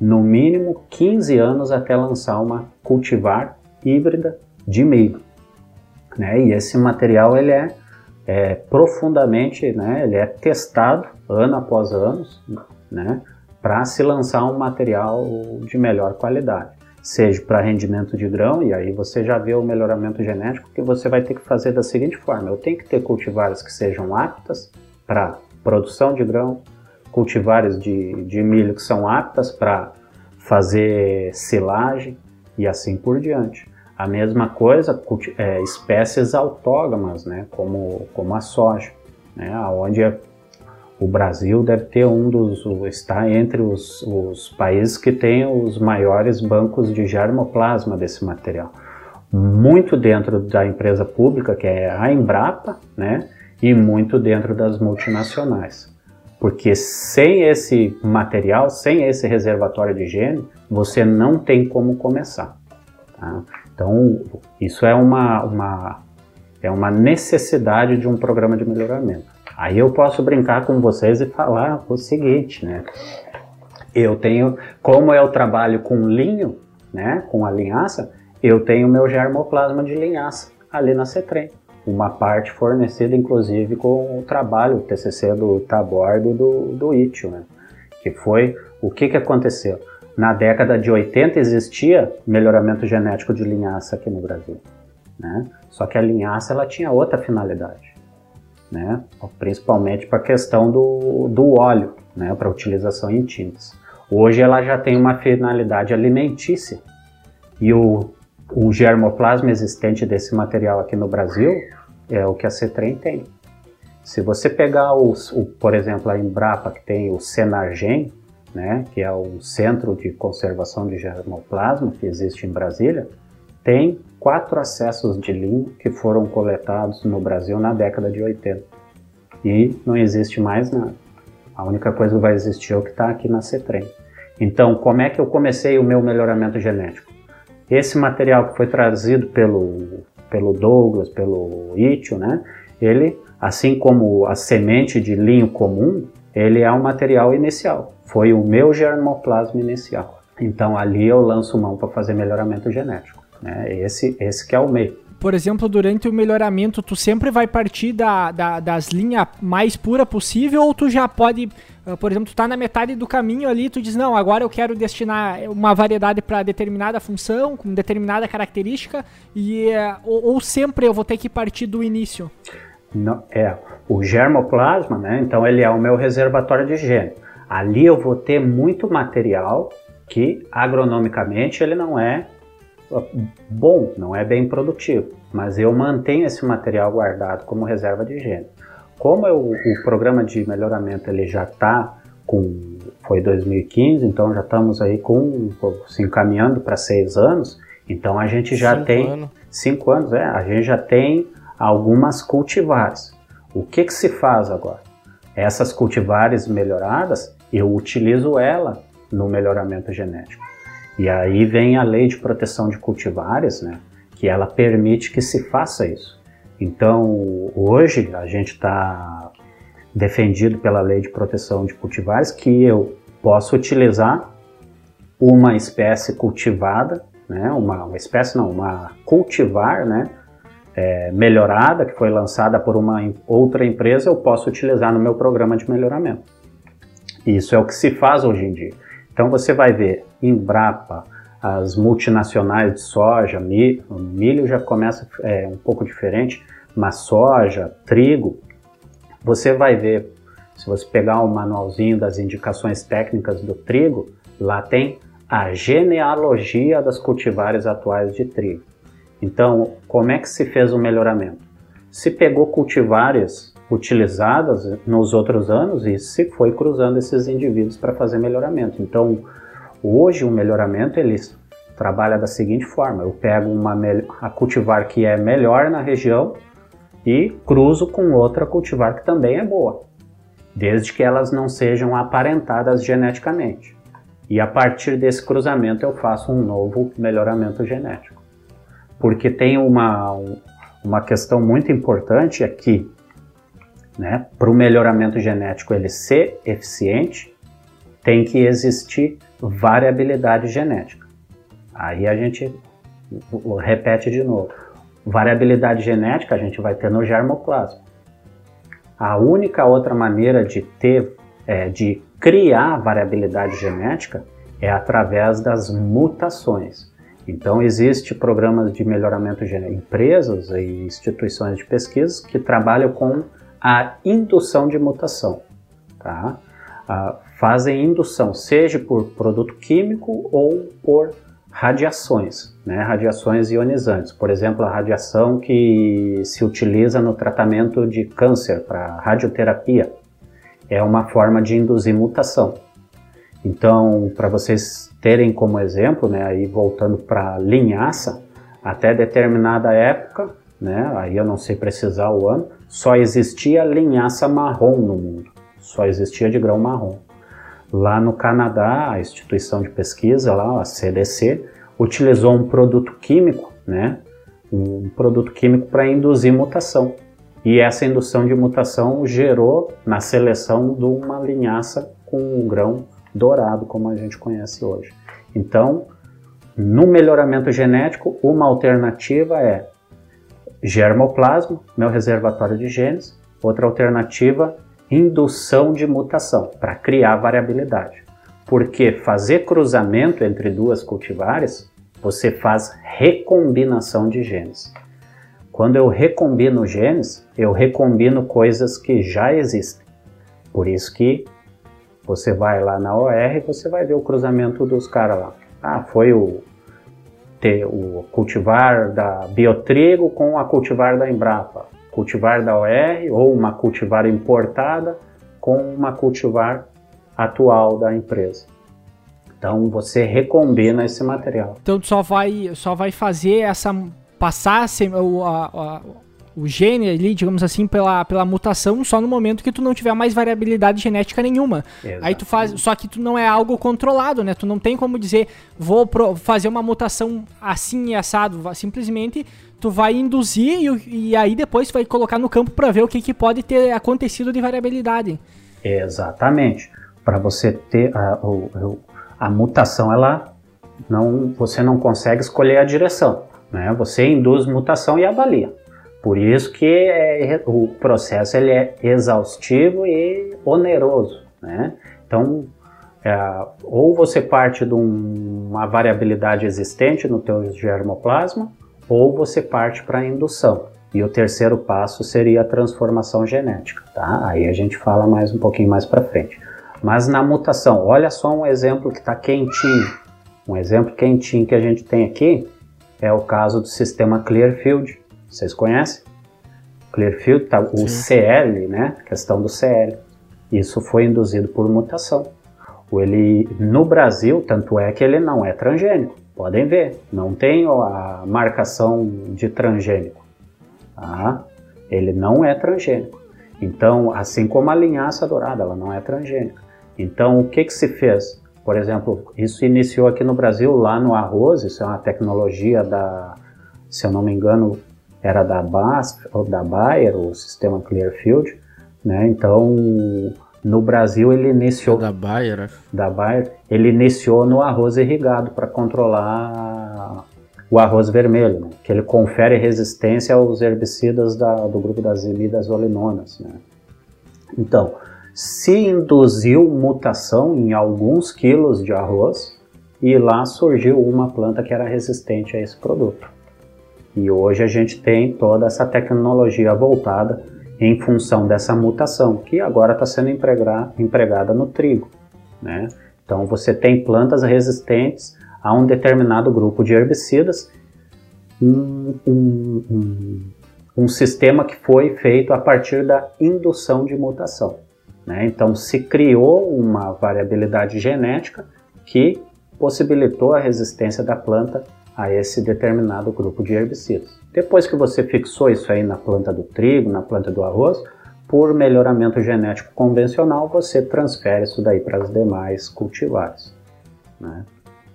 no mínimo 15 anos até lançar uma cultivar híbrida de milho né? E esse material ele é, é profundamente, né? Ele é testado ano após ano, né? Para se lançar um material de melhor qualidade, seja para rendimento de grão e aí você já vê o melhoramento genético que você vai ter que fazer da seguinte forma: eu tenho que ter cultivares que sejam aptas para produção de grão, cultivares de, de milho que são aptas para fazer silagem e assim por diante. A mesma coisa, é, espécies autógamas, né, como, como a soja, né, onde o Brasil deve ter um dos, está entre os, os países que tem os maiores bancos de germoplasma desse material. Muito dentro da empresa pública, que é a Embrapa, né, e muito dentro das multinacionais. Porque sem esse material, sem esse reservatório de gene, você não tem como começar. Tá? Então, isso é uma, uma, é uma necessidade de um programa de melhoramento. Aí eu posso brincar com vocês e falar o seguinte, né? Eu tenho, como eu trabalho com linho, né, com a linhaça, eu tenho meu germoplasma de linhaça ali na CETREM. Uma parte fornecida, inclusive, com o trabalho, o TCC do Tabordo do, do ITIO, né? Que foi, o que que aconteceu? Na década de 80 existia melhoramento genético de linhaça aqui no Brasil, né? Só que a linhaça ela tinha outra finalidade, né? Principalmente para a questão do, do óleo, né? Para utilização em tintas. Hoje ela já tem uma finalidade alimentícia e o, o germoplasma existente desse material aqui no Brasil é o que a Cetrem tem. Se você pegar, os, o, por exemplo, a Embrapa, que tem o Senargen, né, que é o Centro de Conservação de Germoplasma que existe em Brasília, tem quatro acessos de linha que foram coletados no Brasil na década de 80. E não existe mais nada. A única coisa que vai existir é o que está aqui na CETREM. Então, como é que eu comecei o meu melhoramento genético? Esse material que foi trazido pelo, pelo Douglas, pelo Itio, né, ele, assim como a semente de linho comum, ele é um material inicial. Foi o meu germoplasma inicial. Então ali eu lanço mão para fazer melhoramento genético. Né? Esse, esse que é o meio. Por exemplo, durante o melhoramento, tu sempre vai partir da, da, das linhas mais pura possível ou tu já pode, uh, por exemplo, tu tá na metade do caminho ali, tu diz, não, agora eu quero destinar uma variedade para determinada função, com determinada característica, e, uh, ou, ou sempre eu vou ter que partir do início? Não, é, o germoplasma, né? Então ele é o meu reservatório de gene. Ali eu vou ter muito material que agronomicamente ele não é bom, não é bem produtivo, mas eu mantenho esse material guardado como reserva de gênero. Como eu, o programa de melhoramento ele já está com foi 2015, então já estamos aí com se encaminhando para seis anos, então a gente já cinco tem anos. cinco anos, é, a gente já tem algumas cultivares. O que que se faz agora? Essas cultivares melhoradas, eu utilizo ela no melhoramento genético. E aí vem a lei de proteção de cultivares, né, que ela permite que se faça isso. Então, hoje a gente está defendido pela lei de proteção de cultivares que eu posso utilizar uma espécie cultivada, né, uma, uma espécie não, uma cultivar, né, é, melhorada que foi lançada por uma outra empresa, eu posso utilizar no meu programa de melhoramento. Isso é o que se faz hoje em dia. Então você vai ver Embrapa, as multinacionais de soja, milho, milho já começa é, um pouco diferente, mas soja, trigo, você vai ver, se você pegar o manualzinho das indicações técnicas do trigo, lá tem a genealogia das cultivares atuais de trigo. Então, como é que se fez o melhoramento? Se pegou cultivares utilizadas nos outros anos e se foi cruzando esses indivíduos para fazer melhoramento. Então, hoje o melhoramento ele trabalha da seguinte forma: eu pego uma a cultivar que é melhor na região e cruzo com outra cultivar que também é boa, desde que elas não sejam aparentadas geneticamente. E a partir desse cruzamento eu faço um novo melhoramento genético. Porque tem uma, uma questão muito importante aqui, né? Para o melhoramento genético ele ser eficiente, tem que existir variabilidade genética. Aí a gente repete de novo. Variabilidade genética a gente vai ter no germoplasma. A única outra maneira de ter, é, de criar variabilidade genética é através das mutações. Então existe programas de melhoramento genético, empresas e instituições de pesquisa que trabalham com a indução de mutação, tá? Fazem indução, seja por produto químico ou por radiações, né? radiações ionizantes. Por exemplo, a radiação que se utiliza no tratamento de câncer para radioterapia é uma forma de induzir mutação. Então, para vocês terem como exemplo, né, aí voltando para linhaça, até determinada época, né, aí eu não sei precisar o ano, só existia linhaça marrom no mundo, só existia de grão marrom. Lá no Canadá, a instituição de pesquisa, lá, a CDC, utilizou um produto químico, né? Um produto químico para induzir mutação. E essa indução de mutação gerou na seleção de uma linhaça com um grão dourado, como a gente conhece hoje. Então, no melhoramento genético, uma alternativa é germoplasma, meu reservatório de genes. Outra alternativa, indução de mutação, para criar variabilidade. Porque fazer cruzamento entre duas cultivares, você faz recombinação de genes. Quando eu recombino genes, eu recombino coisas que já existem. Por isso que você vai lá na OR e você vai ver o cruzamento dos caras lá. Ah, foi o, ter, o cultivar da Biotrigo com a cultivar da Embrapa cultivar da OR ou uma cultivar importada com uma cultivar atual da empresa. Então você recombina esse material. Então só vai, só vai fazer essa passar o, a, a, o gene ali, digamos assim, pela, pela mutação só no momento que tu não tiver mais variabilidade genética nenhuma. Exatamente. Aí tu faz, só que tu não é algo controlado, né? Tu não tem como dizer, vou pro, fazer uma mutação assim e assado, simplesmente tu vai induzir e, e aí depois tu vai colocar no campo para ver o que, que pode ter acontecido de variabilidade. Exatamente. Para você ter a, a, a mutação, ela não, você não consegue escolher a direção, né? Você induz mutação e avalia. Por isso que é, o processo ele é exaustivo e oneroso, né? Então, é, ou você parte de um, uma variabilidade existente no teu germoplasma, ou você parte para a indução. E o terceiro passo seria a transformação genética, tá? Aí a gente fala mais um pouquinho mais para frente. Mas na mutação, olha só um exemplo que está quentinho. Um exemplo quentinho que a gente tem aqui é o caso do sistema Clearfield. Vocês conhecem? Clearfield, tá, o Sim. CL, né? questão do CL. Isso foi induzido por mutação. Ele, no Brasil, tanto é que ele não é transgênico. Podem ver, não tem a marcação de transgênico. Tá? Ele não é transgênico. Então, assim como a linhaça dourada, ela não é transgênica. Então, o que, que se fez? Por exemplo, isso iniciou aqui no Brasil, lá no arroz, isso é uma tecnologia da, se eu não me engano, era da BASF ou da Bayer, o sistema Clearfield, né? Então, no Brasil ele iniciou da Bayer, da Bayer, ele iniciou no arroz irrigado para controlar o arroz vermelho, né? que ele confere resistência aos herbicidas da, do grupo das imidazolinonas. Né? Então, se induziu mutação em alguns quilos de arroz e lá surgiu uma planta que era resistente a esse produto. E hoje a gente tem toda essa tecnologia voltada em função dessa mutação, que agora está sendo empregada no trigo. Né? Então você tem plantas resistentes a um determinado grupo de herbicidas, um, um, um, um sistema que foi feito a partir da indução de mutação. Né? Então se criou uma variabilidade genética que possibilitou a resistência da planta a esse determinado grupo de herbicidas. Depois que você fixou isso aí na planta do trigo, na planta do arroz, por melhoramento genético convencional, você transfere isso daí para as demais cultivares. Né?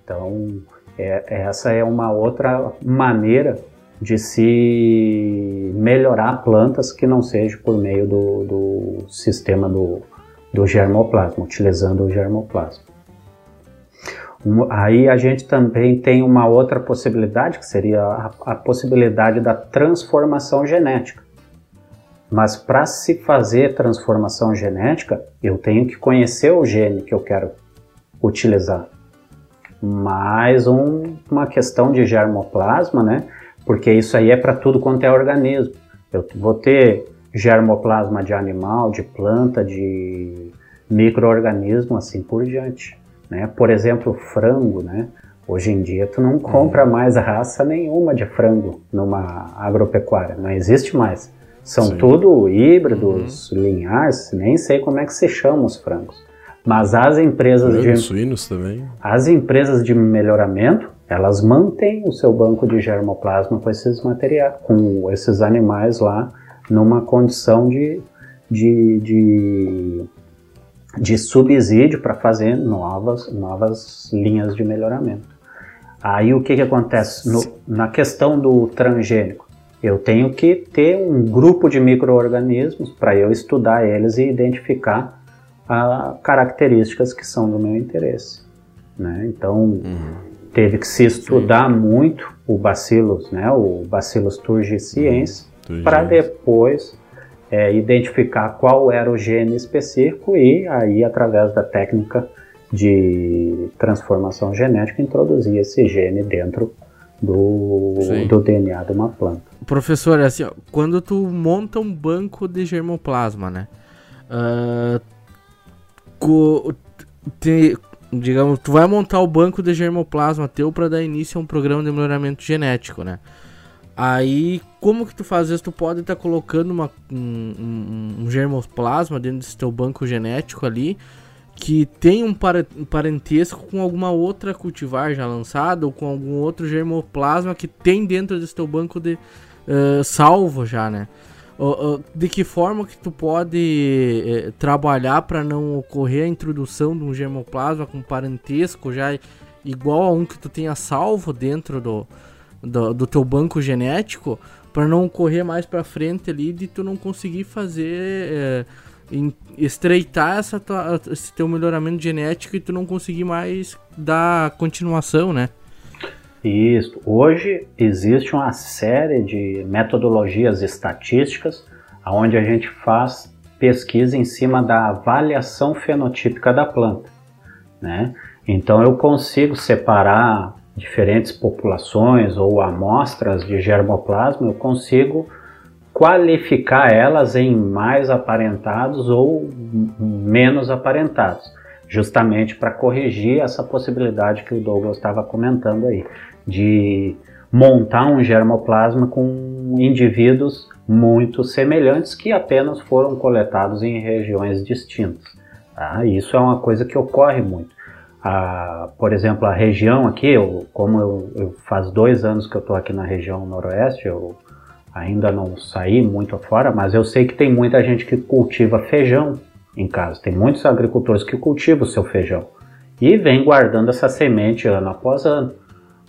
Então, é, essa é uma outra maneira de se melhorar plantas que não seja por meio do, do sistema do, do germoplasma, utilizando o germoplasma. Aí a gente também tem uma outra possibilidade, que seria a, a possibilidade da transformação genética. Mas para se fazer transformação genética, eu tenho que conhecer o gene que eu quero utilizar. Mais um, uma questão de germoplasma, né? Porque isso aí é para tudo quanto é organismo. Eu vou ter germoplasma de animal, de planta, de microorganismo, assim por diante. Né? Por exemplo, frango, né? Hoje em dia tu não compra uhum. mais raça nenhuma de frango numa agropecuária, não existe mais. São Sim. tudo híbridos, uhum. linhares, nem sei como é que se chamam os frangos. Mas as empresas de suínos também. As empresas de melhoramento, elas mantêm o seu banco de germoplasma com esses materiais, com esses animais lá numa condição de, de, de de subsídio para fazer novas, novas linhas de melhoramento. Aí o que, que acontece? No, na questão do transgênico, eu tenho que ter um grupo de micro-organismos para eu estudar eles e identificar ah, características que são do meu interesse. Né? Então, uhum. teve que se estudar Sim. muito o Bacillus, né? o Bacillus turgesiensis, uhum. para depois é, identificar qual era o gene específico e aí, através da técnica de transformação genética, introduzir esse gene dentro do, do DNA de uma planta. Professor, assim, ó, quando tu monta um banco de germoplasma, né? Uh, te, digamos, tu vai montar o banco de germoplasma teu para dar início a um programa de melhoramento genético, né? Aí, como que tu faz isso? Tu pode estar tá colocando uma, um, um, um, germoplasma dentro desse teu banco genético ali, que tem um, parentesco com alguma outra cultivar já lançada, ou com algum outro germoplasma que tem dentro desse teu banco de uh, salvo já, né? Uh, uh, de que forma que tu pode eh, trabalhar para não ocorrer a introdução de um germoplasma com parentesco já igual a um que tu tenha salvo dentro do, do, do teu banco genético para não correr mais para frente ali de tu não conseguir fazer é, em, estreitar essa tua, esse teu melhoramento genético e tu não conseguir mais dar continuação, né? Isso. Hoje existe uma série de metodologias estatísticas onde a gente faz pesquisa em cima da avaliação fenotípica da planta, né? Então eu consigo separar diferentes populações ou amostras de germoplasma, eu consigo qualificar elas em mais aparentados ou menos aparentados, justamente para corrigir essa possibilidade que o Douglas estava comentando aí, de montar um germoplasma com indivíduos muito semelhantes que apenas foram coletados em regiões distintas. Tá? Isso é uma coisa que ocorre muito. A, por exemplo, a região aqui, eu, como eu, eu, faz dois anos que eu estou aqui na região noroeste, eu ainda não saí muito afora, mas eu sei que tem muita gente que cultiva feijão em casa. Tem muitos agricultores que cultivam o seu feijão e vem guardando essa semente ano após ano.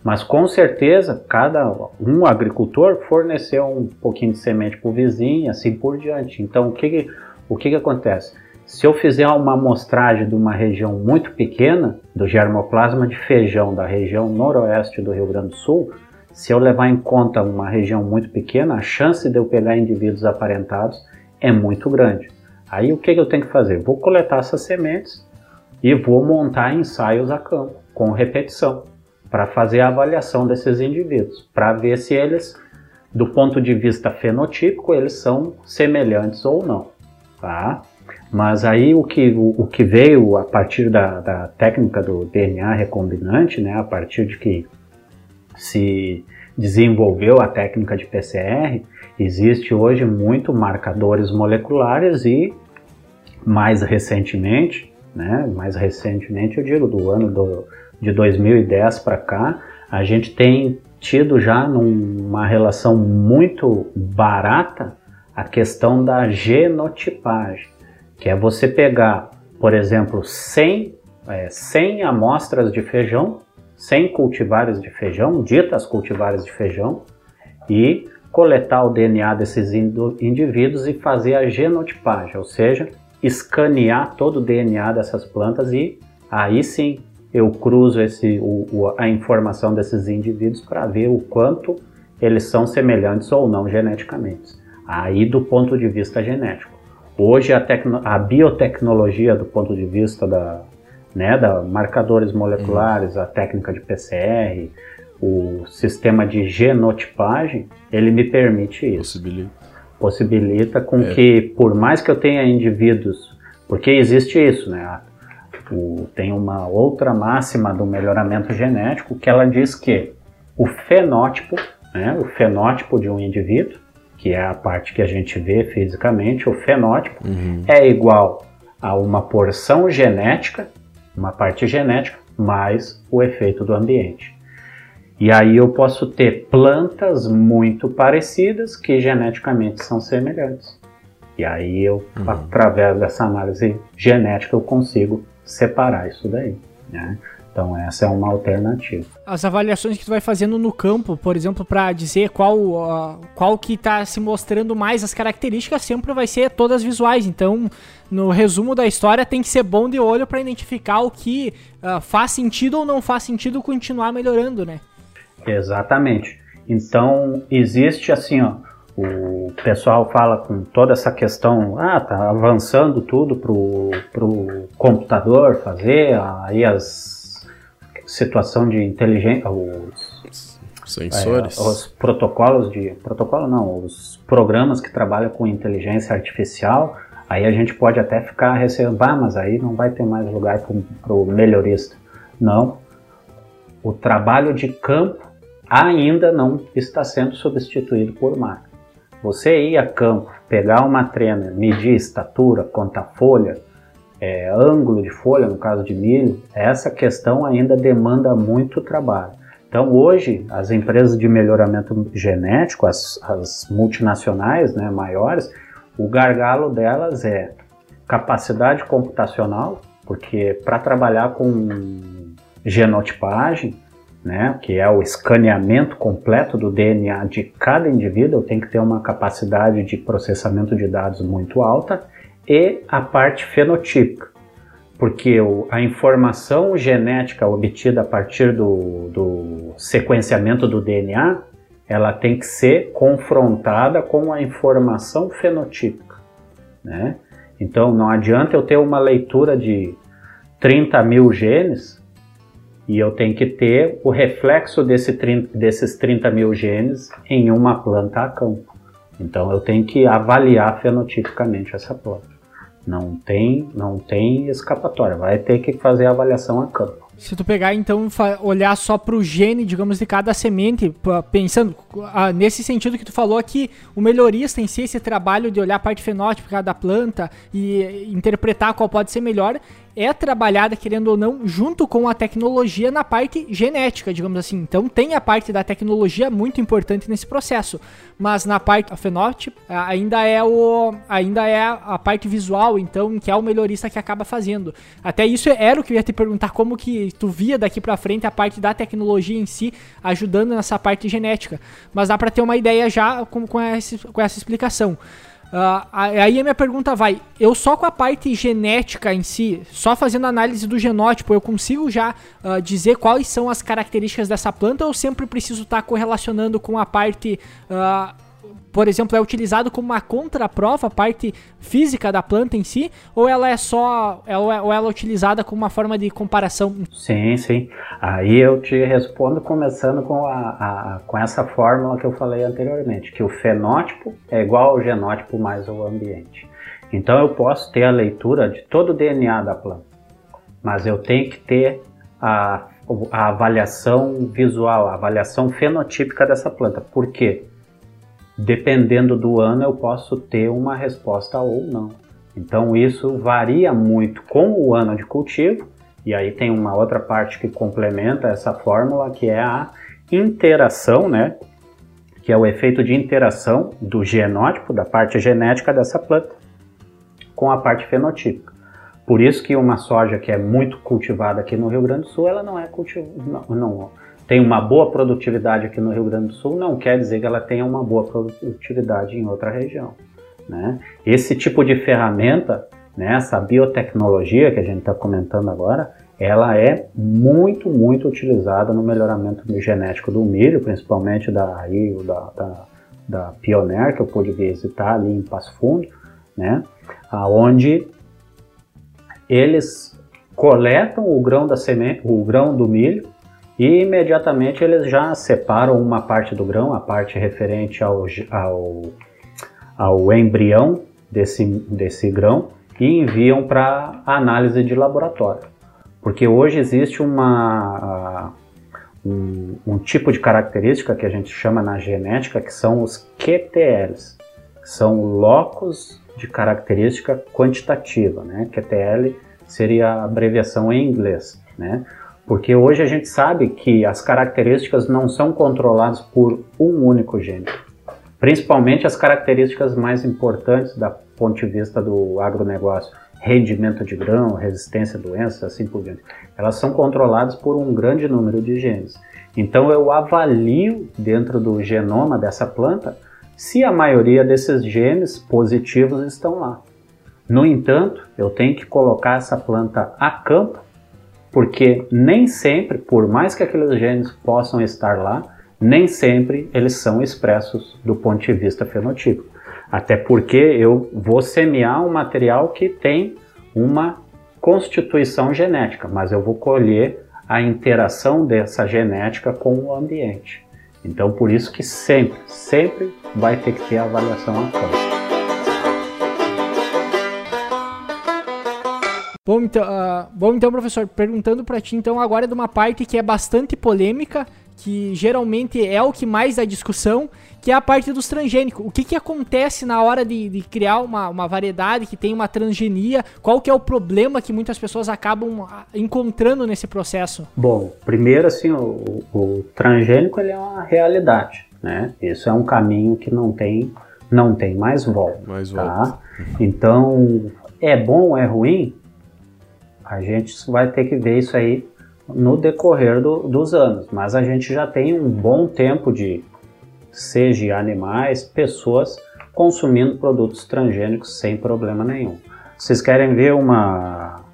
Mas com certeza, cada um agricultor forneceu um pouquinho de semente para o vizinho assim por diante. Então, o que, o que, que acontece? Se eu fizer uma amostragem de uma região muito pequena, do germoplasma de feijão da região noroeste do Rio Grande do Sul, se eu levar em conta uma região muito pequena, a chance de eu pegar indivíduos aparentados é muito grande. Aí o que, eu tenho que fazer? Vou coletar essas sementes e vou montar ensaios a campo, com repetição, para fazer a avaliação desses indivíduos, para ver se eles, do ponto de vista fenotípico, eles são semelhantes ou não. Tá? Mas aí o que, o, o que veio a partir da, da, técnica do DNA recombinante, né, a partir de que se desenvolveu a técnica de PCR, existe hoje muito marcadores moleculares e mais recentemente, né, mais recentemente eu digo do ano do, de 2010 para cá, a gente tem tido já numa relação muito barata a questão da genotipagem que é você pegar, por exemplo, 100, é, 100 amostras de feijão, 100 cultivares de feijão, ditas cultivares de feijão, e coletar o DNA desses indivíduos e fazer a genotipagem, ou seja, escanear todo o DNA dessas plantas e aí sim eu cruzo esse, o, o, a informação desses indivíduos para ver o quanto eles são semelhantes ou não geneticamente. Aí do ponto de vista genético. Hoje a, a biotecnologia do ponto de vista da, né, da marcadores moleculares, uhum. a técnica de PCR, o sistema de genotipagem, ele me permite isso. Possibilita. Possibilita com é. que, por mais que eu tenha indivíduos, porque existe isso, né? O, tem uma outra máxima do melhoramento genético que ela diz que o fenótipo, né, o fenótipo de um indivíduo, que é a parte que a gente vê fisicamente, o fenótipo, uhum. é igual a uma porção genética, uma parte genética, mais o efeito do ambiente. E aí eu posso ter plantas muito parecidas que geneticamente são semelhantes. E aí eu, uhum. através dessa análise genética, eu consigo separar isso daí. Né? Então essa é uma alternativa. As avaliações que tu vai fazendo no campo, por exemplo, para dizer qual, uh, qual que está se mostrando mais as características, sempre vai ser todas visuais. Então, no resumo da história, tem que ser bom de olho para identificar o que uh, faz sentido ou não faz sentido continuar melhorando, né? Exatamente. Então, existe assim, ó, o pessoal fala com toda essa questão, ah, tá avançando tudo pro, pro computador fazer, aí as situação de inteligência, os sensores, é, os protocolos de protocolo não, os programas que trabalham com inteligência artificial, aí a gente pode até ficar recebendo, ah, mas aí não vai ter mais lugar para o melhorista. Não, o trabalho de campo ainda não está sendo substituído por máquina. Você ir a campo, pegar uma trena, medir estatura, contar folha, é, ângulo de folha, no caso de milho, essa questão ainda demanda muito trabalho. Então, hoje, as empresas de melhoramento genético, as, as multinacionais né, maiores, o gargalo delas é capacidade computacional, porque para trabalhar com genotipagem, né, que é o escaneamento completo do DNA de cada indivíduo, tenho que ter uma capacidade de processamento de dados muito alta e a parte fenotípica, porque a informação genética obtida a partir do, do sequenciamento do DNA, ela tem que ser confrontada com a informação fenotípica, né? Então não adianta eu ter uma leitura de 30 mil genes e eu tenho que ter o reflexo desse 30, desses 30 mil genes em uma planta a campo. Então eu tenho que avaliar fenotipicamente essa planta. Não tem, não tem escapatória, vai ter que fazer a avaliação a campo. Se tu pegar então olhar só para o gene, digamos, de cada semente, pensando ah, nesse sentido que tu falou aqui, o melhorista em si, esse trabalho de olhar a parte fenótipa da planta e interpretar qual pode ser melhor, é trabalhada, querendo ou não, junto com a tecnologia na parte genética, digamos assim. Então tem a parte da tecnologia muito importante nesse processo, mas na parte fenótipo ainda é o ainda é a parte visual, então que é o melhorista que acaba fazendo. Até isso era o que eu ia te perguntar como que tu via daqui para frente a parte da tecnologia em si ajudando nessa parte genética, mas dá para ter uma ideia já com, com, essa, com essa explicação. Uh, aí a minha pergunta vai: eu só com a parte genética em si, só fazendo análise do genótipo, eu consigo já uh, dizer quais são as características dessa planta ou sempre preciso estar tá correlacionando com a parte. Uh, por exemplo, é utilizado como uma contraprova a parte física da planta em si, ou ela é só, é, ou ela é utilizada como uma forma de comparação? Sim, sim. Aí eu te respondo começando com, a, a, com essa fórmula que eu falei anteriormente, que o fenótipo é igual ao genótipo mais o ambiente. Então eu posso ter a leitura de todo o DNA da planta, mas eu tenho que ter a, a avaliação visual, a avaliação fenotípica dessa planta. Por quê? Dependendo do ano, eu posso ter uma resposta ou não. Então isso varia muito com o ano de cultivo, e aí tem uma outra parte que complementa essa fórmula, que é a interação, né? Que é o efeito de interação do genótipo, da parte genética dessa planta, com a parte fenotípica. Por isso que uma soja que é muito cultivada aqui no Rio Grande do Sul, ela não é cultivada, não, não tem uma boa produtividade aqui no Rio Grande do Sul, não quer dizer que ela tenha uma boa produtividade em outra região. Né? Esse tipo de ferramenta, né, essa biotecnologia que a gente está comentando agora, ela é muito, muito utilizada no melhoramento genético do milho, principalmente da Rio, da, da, da Pioneer, que eu pude visitar ali em Passo Fundo, né, aonde eles coletam o grão da semente, o grão do milho, e imediatamente eles já separam uma parte do grão, a parte referente ao, ao, ao embrião desse, desse grão, e enviam para análise de laboratório. Porque hoje existe uma, um, um, tipo de característica que a gente chama na genética que são os QTLs, são locos de característica quantitativa. Né? QTL seria a abreviação em inglês. Né? Porque hoje a gente sabe que as características não são controladas por um único gene. Principalmente as características mais importantes da ponto de vista do agronegócio, rendimento de grão, resistência a doenças, assim por diante. Elas são controladas por um grande número de genes. Então eu avalio dentro do genoma dessa planta se a maioria desses genes positivos estão lá. No entanto, eu tenho que colocar essa planta a campo porque nem sempre, por mais que aqueles genes possam estar lá, nem sempre eles são expressos do ponto de vista fenotípico. Até porque eu vou semear um material que tem uma constituição genética, mas eu vou colher a interação dessa genética com o ambiente. Então, por isso que sempre, sempre vai ter que ter avaliação a campo. Bom então, uh, bom, então, professor, perguntando para ti, então, agora de uma parte que é bastante polêmica, que geralmente é o que mais dá discussão, que é a parte dos transgênicos. O que, que acontece na hora de, de criar uma, uma variedade que tem uma transgenia? Qual que é o problema que muitas pessoas acabam ah, encontrando nesse processo? Bom, primeiro, assim, o, o transgênico ele é uma realidade, né? Isso é um caminho que não tem, não tem mais volta, mais tá? volta. Então, é bom ou é ruim? A gente vai ter que ver isso aí no decorrer do, dos anos, mas a gente já tem um bom tempo de, seja animais, pessoas consumindo produtos transgênicos sem problema nenhum. Vocês querem ver uma,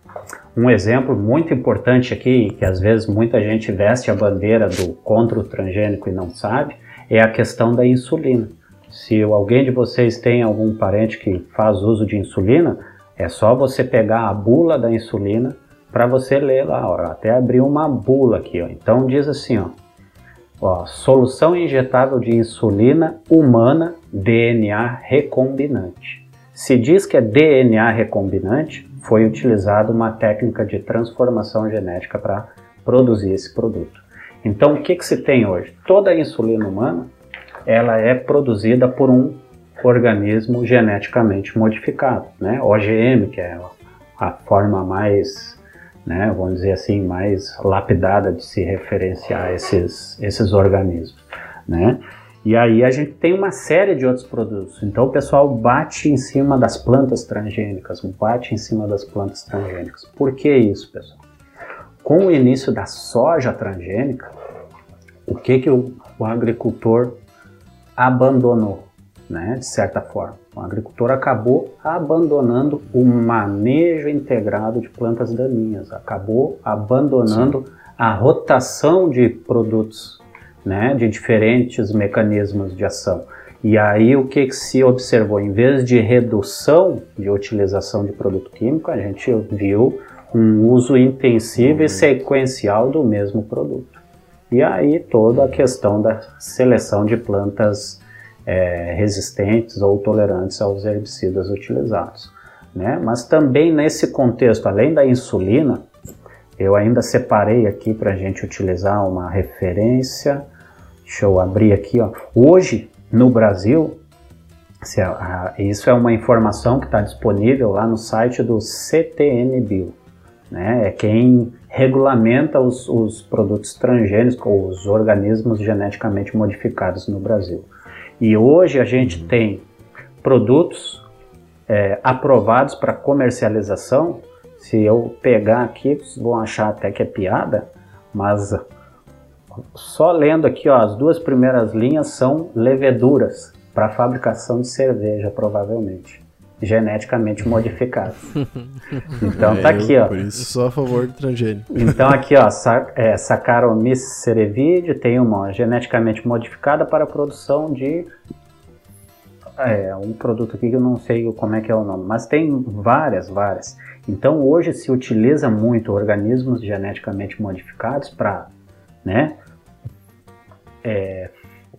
um exemplo muito importante aqui, que às vezes muita gente veste a bandeira do contra o transgênico e não sabe, é a questão da insulina. Se alguém de vocês tem algum parente que faz uso de insulina, é só você pegar a bula da insulina para você ler lá, ó. até abrir uma bula aqui, ó. Então diz assim, ó, ó, solução injetável de insulina humana DNA recombinante. Se diz que é DNA recombinante, foi utilizada uma técnica de transformação genética para produzir esse produto. Então, o que, que se tem hoje? Toda a insulina humana ela é produzida por um organismo geneticamente modificado, né? OGM, que é a forma mais, né, vamos dizer assim, mais lapidada de se referenciar a esses, esses organismos, né? E aí a gente tem uma série de outros produtos. Então o pessoal bate em cima das plantas transgênicas, bate em cima das plantas transgênicas. Por que isso, pessoal? Com o início da soja transgênica, o que, que o, o agricultor abandonou, né, de certa forma? O agricultor acabou abandonando o manejo integrado de plantas daninhas, acabou abandonando Sim. a rotação de produtos né, de diferentes mecanismos de ação. E aí o que, que se observou? Em vez de redução de utilização de produto químico, a gente viu um uso intensivo uhum. e sequencial do mesmo produto. E aí toda a questão da seleção de plantas é, resistentes ou tolerantes aos herbicidas utilizados. Né? Mas também nesse contexto, além da insulina, eu ainda separei aqui para a gente utilizar uma referência Deixa eu abrir aqui, ó. Hoje, no Brasil, isso é uma informação que está disponível lá no site do CTN Né? É quem regulamenta os, os produtos transgênicos ou os organismos geneticamente modificados no Brasil. E hoje a gente uhum. tem produtos é, aprovados para comercialização. Se eu pegar aqui, vocês vão achar até que é piada, mas só lendo aqui, ó, as duas primeiras linhas são leveduras para fabricação de cerveja, provavelmente. Geneticamente modificadas. Então tá é, aqui, ó. Por isso sou a favor do transgênico. Então aqui, ó, é, Saccharomyces cerevisiae tem uma geneticamente modificada para a produção de é, um produto aqui que eu não sei como é que é o nome, mas tem várias, várias. Então hoje se utiliza muito organismos geneticamente modificados para né, é,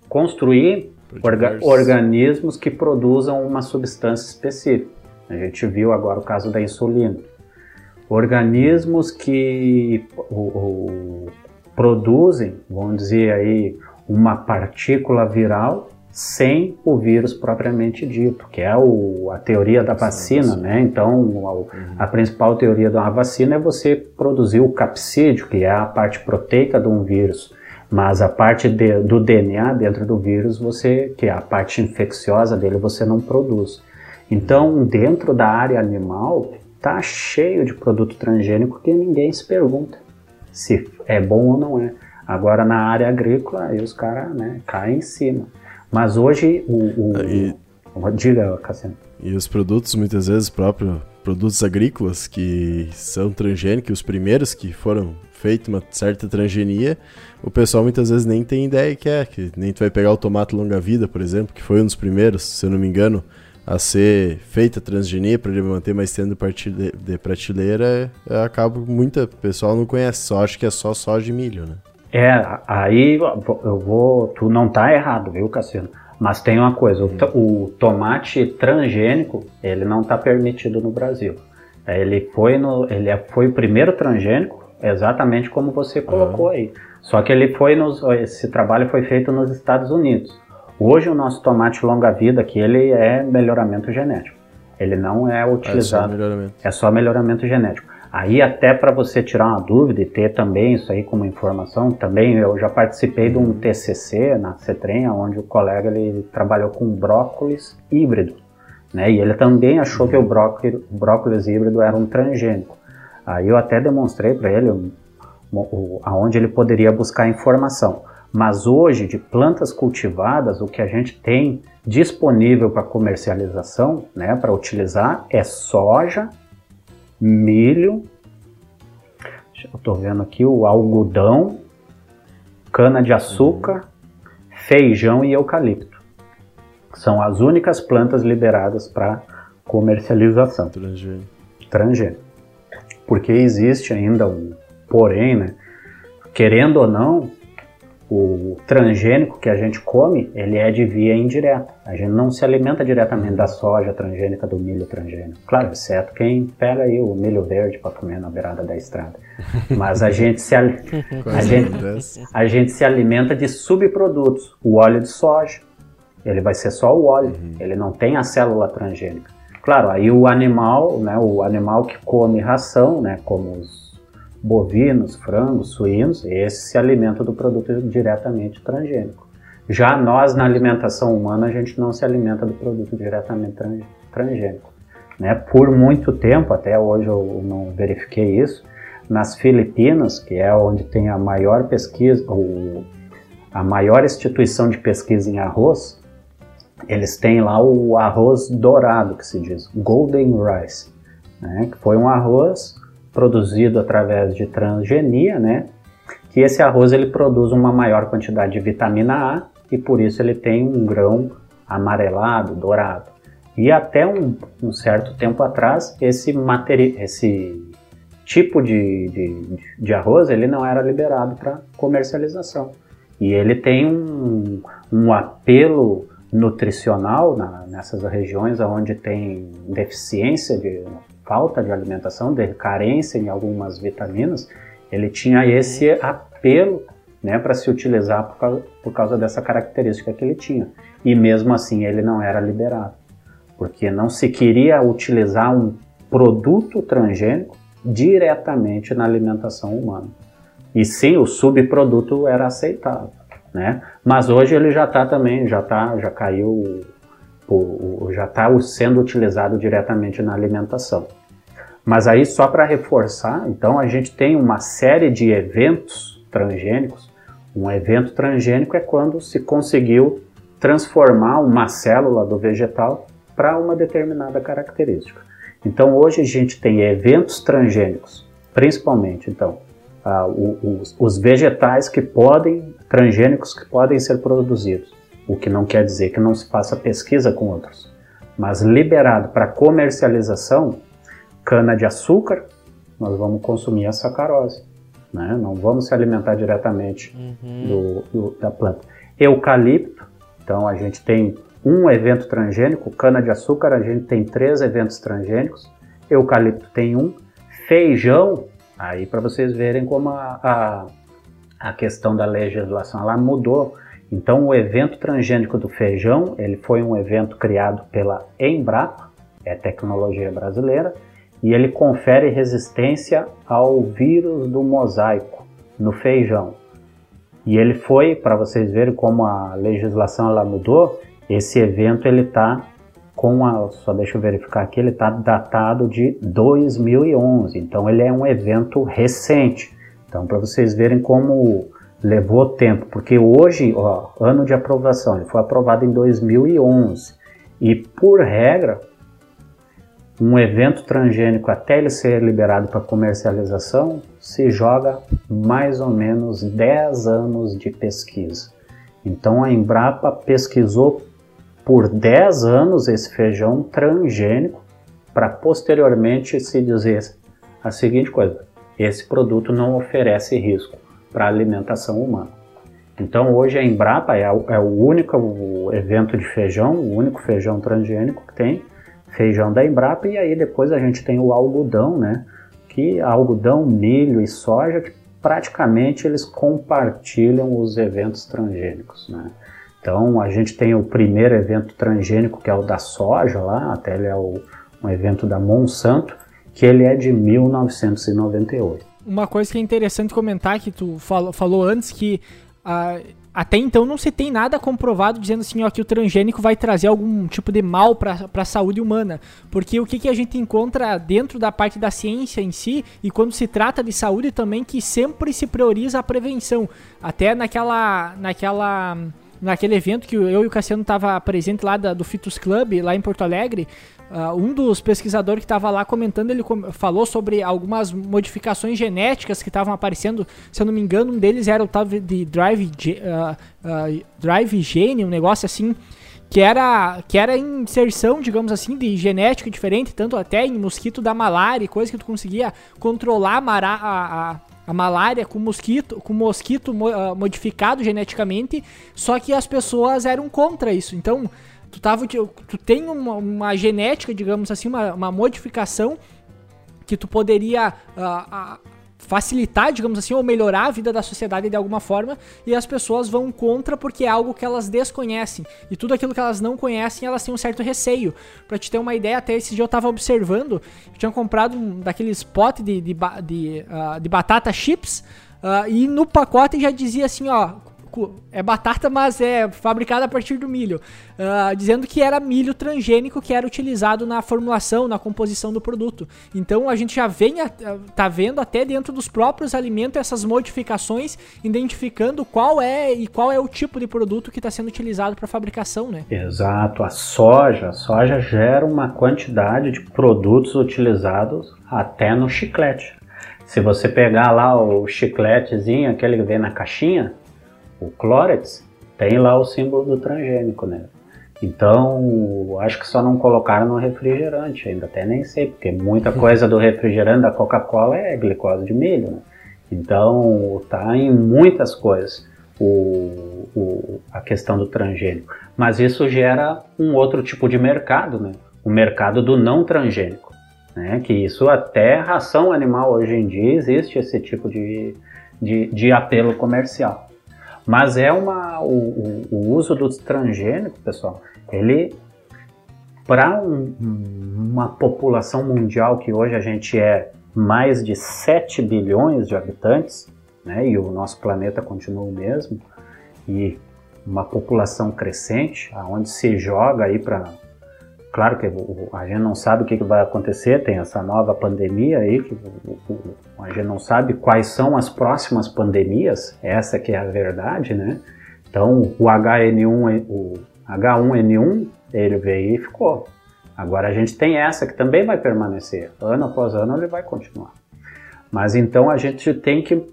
construir orga organismos que produzam uma substância específica. A gente viu agora o caso da insulina. Organismos que o, o, produzem, vamos dizer aí, uma partícula viral sem o vírus propriamente dito, que é o, a teoria da vacina, né? Então, a, uhum. a, principal teoria de uma vacina é você produzir o capsídeo, que é a parte proteica de um vírus. Mas a parte de, do DNA dentro do vírus, você, que é a parte infecciosa dele, você não produz. Então, dentro da área animal, tá cheio de produto transgênico que ninguém se pergunta se é bom ou não é. Agora, na área agrícola, aí os caras né, caem em cima. Mas hoje, o. o... E... Diga, Cassiano. E os produtos, muitas vezes, próprios produtos agrícolas que são transgênicos, os primeiros que foram feito uma certa transgenia, o pessoal muitas vezes nem tem ideia que é, que nem tu vai pegar o tomate longa-vida, por exemplo, que foi um dos primeiros, se eu não me engano, a ser feita transgenia para ele manter mais tempo de, prateleira, é, acaba muita pessoal não conhece, só acha que é só soja e milho, né? É, aí eu vou, tu não tá errado, viu, Cassiano? Mas tem uma coisa, o, o tomate transgênico, ele não está permitido no Brasil. Ele foi, no, ele é, foi o primeiro transgênico exatamente como você colocou uhum. aí. Só que ele foi nos, esse trabalho foi feito nos Estados Unidos. Hoje o nosso tomate longa-vida aqui ele é melhoramento genético. Ele não é utilizado. É só melhoramento, é só melhoramento genético. Aí até para você tirar uma dúvida e ter também isso aí como informação, também eu já participei de um uhum. TCC na CETREM, onde o colega ele trabalhou com brócolis híbrido, né? E ele também achou que o brócolis, brócolis híbrido era um transgênico. Aí eu até demonstrei para ele aonde ele poderia buscar informação. Mas hoje, de plantas cultivadas, o que a gente tem disponível para comercialização, né, para utilizar, é soja, milho, eu estou vendo aqui o algodão, cana-de-açúcar, feijão e eucalipto. São as únicas plantas liberadas para comercialização. Transgênico. Transgênico porque existe ainda um porém, né? Querendo ou não, o transgênico que a gente come, ele é de via indireta. A gente não se alimenta diretamente da soja transgênica, do milho transgênico. Claro, exceto quem pega aí o milho verde para comer na beirada da estrada. Mas a gente se, a gente, a gente se alimenta de subprodutos. O óleo de soja, ele vai ser só o óleo, uhum. ele não tem a célula transgênica. Claro, aí o animal, né, o animal que come ração, né, como os bovinos, frangos, suínos, esse se alimenta do produto diretamente transgênico. Já nós, na alimentação humana, a gente não se alimenta do produto diretamente transgênico. Né? Por muito tempo, até hoje eu não verifiquei isso, nas Filipinas, que é onde tem a maior pesquisa, ou a maior instituição de pesquisa em arroz, eles têm lá o arroz dourado, que se diz, Golden Rice, né? que foi um arroz produzido através de transgenia, né? Que esse arroz ele produz uma maior quantidade de vitamina A e por isso ele tem um grão amarelado, dourado. E até um, um certo tempo atrás esse material, esse tipo de, de, de, arroz ele não era liberado para comercialização. E ele tem um, um apelo nutricional na, nessas regiões onde tem deficiência de falta de alimentação, de carência em algumas vitaminas, ele tinha esse apelo né, para se utilizar por causa, por causa dessa característica que ele tinha. E mesmo assim ele não era liberado, porque não se queria utilizar um produto transgênico diretamente na alimentação humana. E sim, o subproduto era aceitável, né? Mas hoje ele já está também, já tá, já caiu já está sendo utilizado diretamente na alimentação. Mas aí, só para reforçar, então a gente tem uma série de eventos transgênicos. Um evento transgênico é quando se conseguiu transformar uma célula do vegetal para uma determinada característica. Então, hoje a gente tem eventos transgênicos, principalmente, então, uh, os, os vegetais que podem, transgênicos que podem ser produzidos o que não quer dizer que não se faça pesquisa com outros. Mas liberado para comercialização, cana-de-açúcar, nós vamos consumir a sacarose. Né? Não vamos se alimentar diretamente uhum. do, do, da planta. Eucalipto, então a gente tem um evento transgênico, cana-de-açúcar, a gente tem três eventos transgênicos, eucalipto tem um, feijão, aí para vocês verem como a, a, a questão da legislação ela mudou então, o evento transgênico do feijão, ele foi um evento criado pela Embrapa, é tecnologia brasileira, e ele confere resistência ao vírus do mosaico no feijão. E ele foi, para vocês verem como a legislação ela mudou, esse evento ele está com a, só deixa eu verificar aqui, ele está datado de 2011, então ele é um evento recente. Então, para vocês verem como levou tempo, porque hoje, ó, ano de aprovação, ele foi aprovado em 2011 e por regra, um evento transgênico até ele ser liberado para comercialização se joga mais ou menos 10 anos de pesquisa. Então a Embrapa pesquisou por 10 anos esse feijão transgênico para posteriormente se dizer a seguinte coisa: esse produto não oferece risco para alimentação humana. Então hoje a Embrapa é, é, o único evento de feijão, o único feijão transgênico que tem, feijão da Embrapa, e aí depois a gente tem o algodão, né? Que algodão, milho e soja, que praticamente eles compartilham os eventos transgênicos, né? Então a gente tem o primeiro evento transgênico, que é o da soja lá, até ele é o, um evento da Monsanto, que ele é de 1998 uma coisa que é interessante comentar, que tu falou, falou antes, que uh, até então não se tem nada comprovado dizendo assim, ó, que o transgênico vai trazer algum tipo de mal para a saúde humana. Porque o que, que a gente encontra dentro da parte da ciência em si, e quando se trata de saúde também, que sempre se prioriza a prevenção. Até naquela. naquela naquele evento que eu e o Cassiano tava presente lá da, do Fitus Club, lá em Porto Alegre, uh, um dos pesquisadores que estava lá comentando, ele com, falou sobre algumas modificações genéticas que estavam aparecendo, se eu não me engano, um deles era o tal de Drive, uh, uh, drive Gene, um negócio assim, que era, que era inserção, digamos assim, de genética diferente, tanto até em mosquito da malária, coisa que tu conseguia controlar a, a, a malária com mosquito, com mosquito uh, modificado geneticamente, só que as pessoas eram contra isso. Então, tu, tava, tu tem uma, uma genética, digamos assim, uma, uma modificação que tu poderia uh, facilitar, digamos assim, ou melhorar a vida da sociedade de alguma forma, e as pessoas vão contra porque é algo que elas desconhecem. E tudo aquilo que elas não conhecem, elas têm um certo receio. Pra te ter uma ideia, até esse dia eu tava observando, eu tinha comprado um daqueles potes de, de, de, uh, de batata chips, uh, e no pacote já dizia assim, ó, é batata, mas é fabricada a partir do milho, uh, dizendo que era milho transgênico que era utilizado na formulação, na composição do produto. Então a gente já vem a, tá vendo até dentro dos próprios alimentos essas modificações, identificando qual é e qual é o tipo de produto que está sendo utilizado para fabricação, né? Exato, a soja, a soja gera uma quantidade de produtos utilizados até no chiclete. Se você pegar lá o chicletezinho, aquele que vem na caixinha, o Clórex tem lá o símbolo do transgênico, né? Então, acho que só não colocaram no refrigerante, ainda até nem sei, porque muita coisa do refrigerante da Coca-Cola é glicose de milho, né? Então, tá em muitas coisas o, o, a questão do transgênico. Mas isso gera um outro tipo de mercado, né? O mercado do não transgênico, né? Que isso até ração animal hoje em dia existe esse tipo de, de, de apelo comercial. Mas é uma o, o, o uso do transgênico, pessoal, ele para um, uma população mundial que hoje a gente é mais de 7 bilhões de habitantes, né, e o nosso planeta continua o mesmo, e uma população crescente, aonde se joga aí para Claro que a gente não sabe o que vai acontecer, tem essa nova pandemia aí, que a gente não sabe quais são as próximas pandemias, essa que é a verdade, né? Então, o HN1, o H1N1, ele veio e ficou. Agora a gente tem essa que também vai permanecer, ano após ano ele vai continuar. Mas então a gente tem que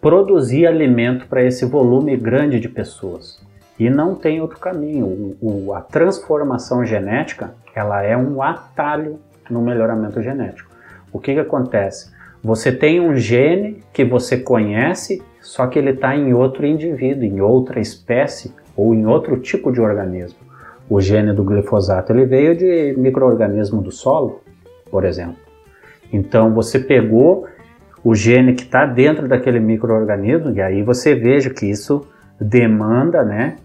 produzir alimento para esse volume grande de pessoas. E não tem outro caminho. O, o, a transformação genética ela é um atalho no melhoramento genético. O que, que acontece? Você tem um gene que você conhece, só que ele está em outro indivíduo, em outra espécie ou em outro tipo de organismo. O gene do glifosato ele veio de microorganismo do solo, por exemplo. Então você pegou o gene que está dentro daquele microorganismo e aí você veja que isso demanda, né,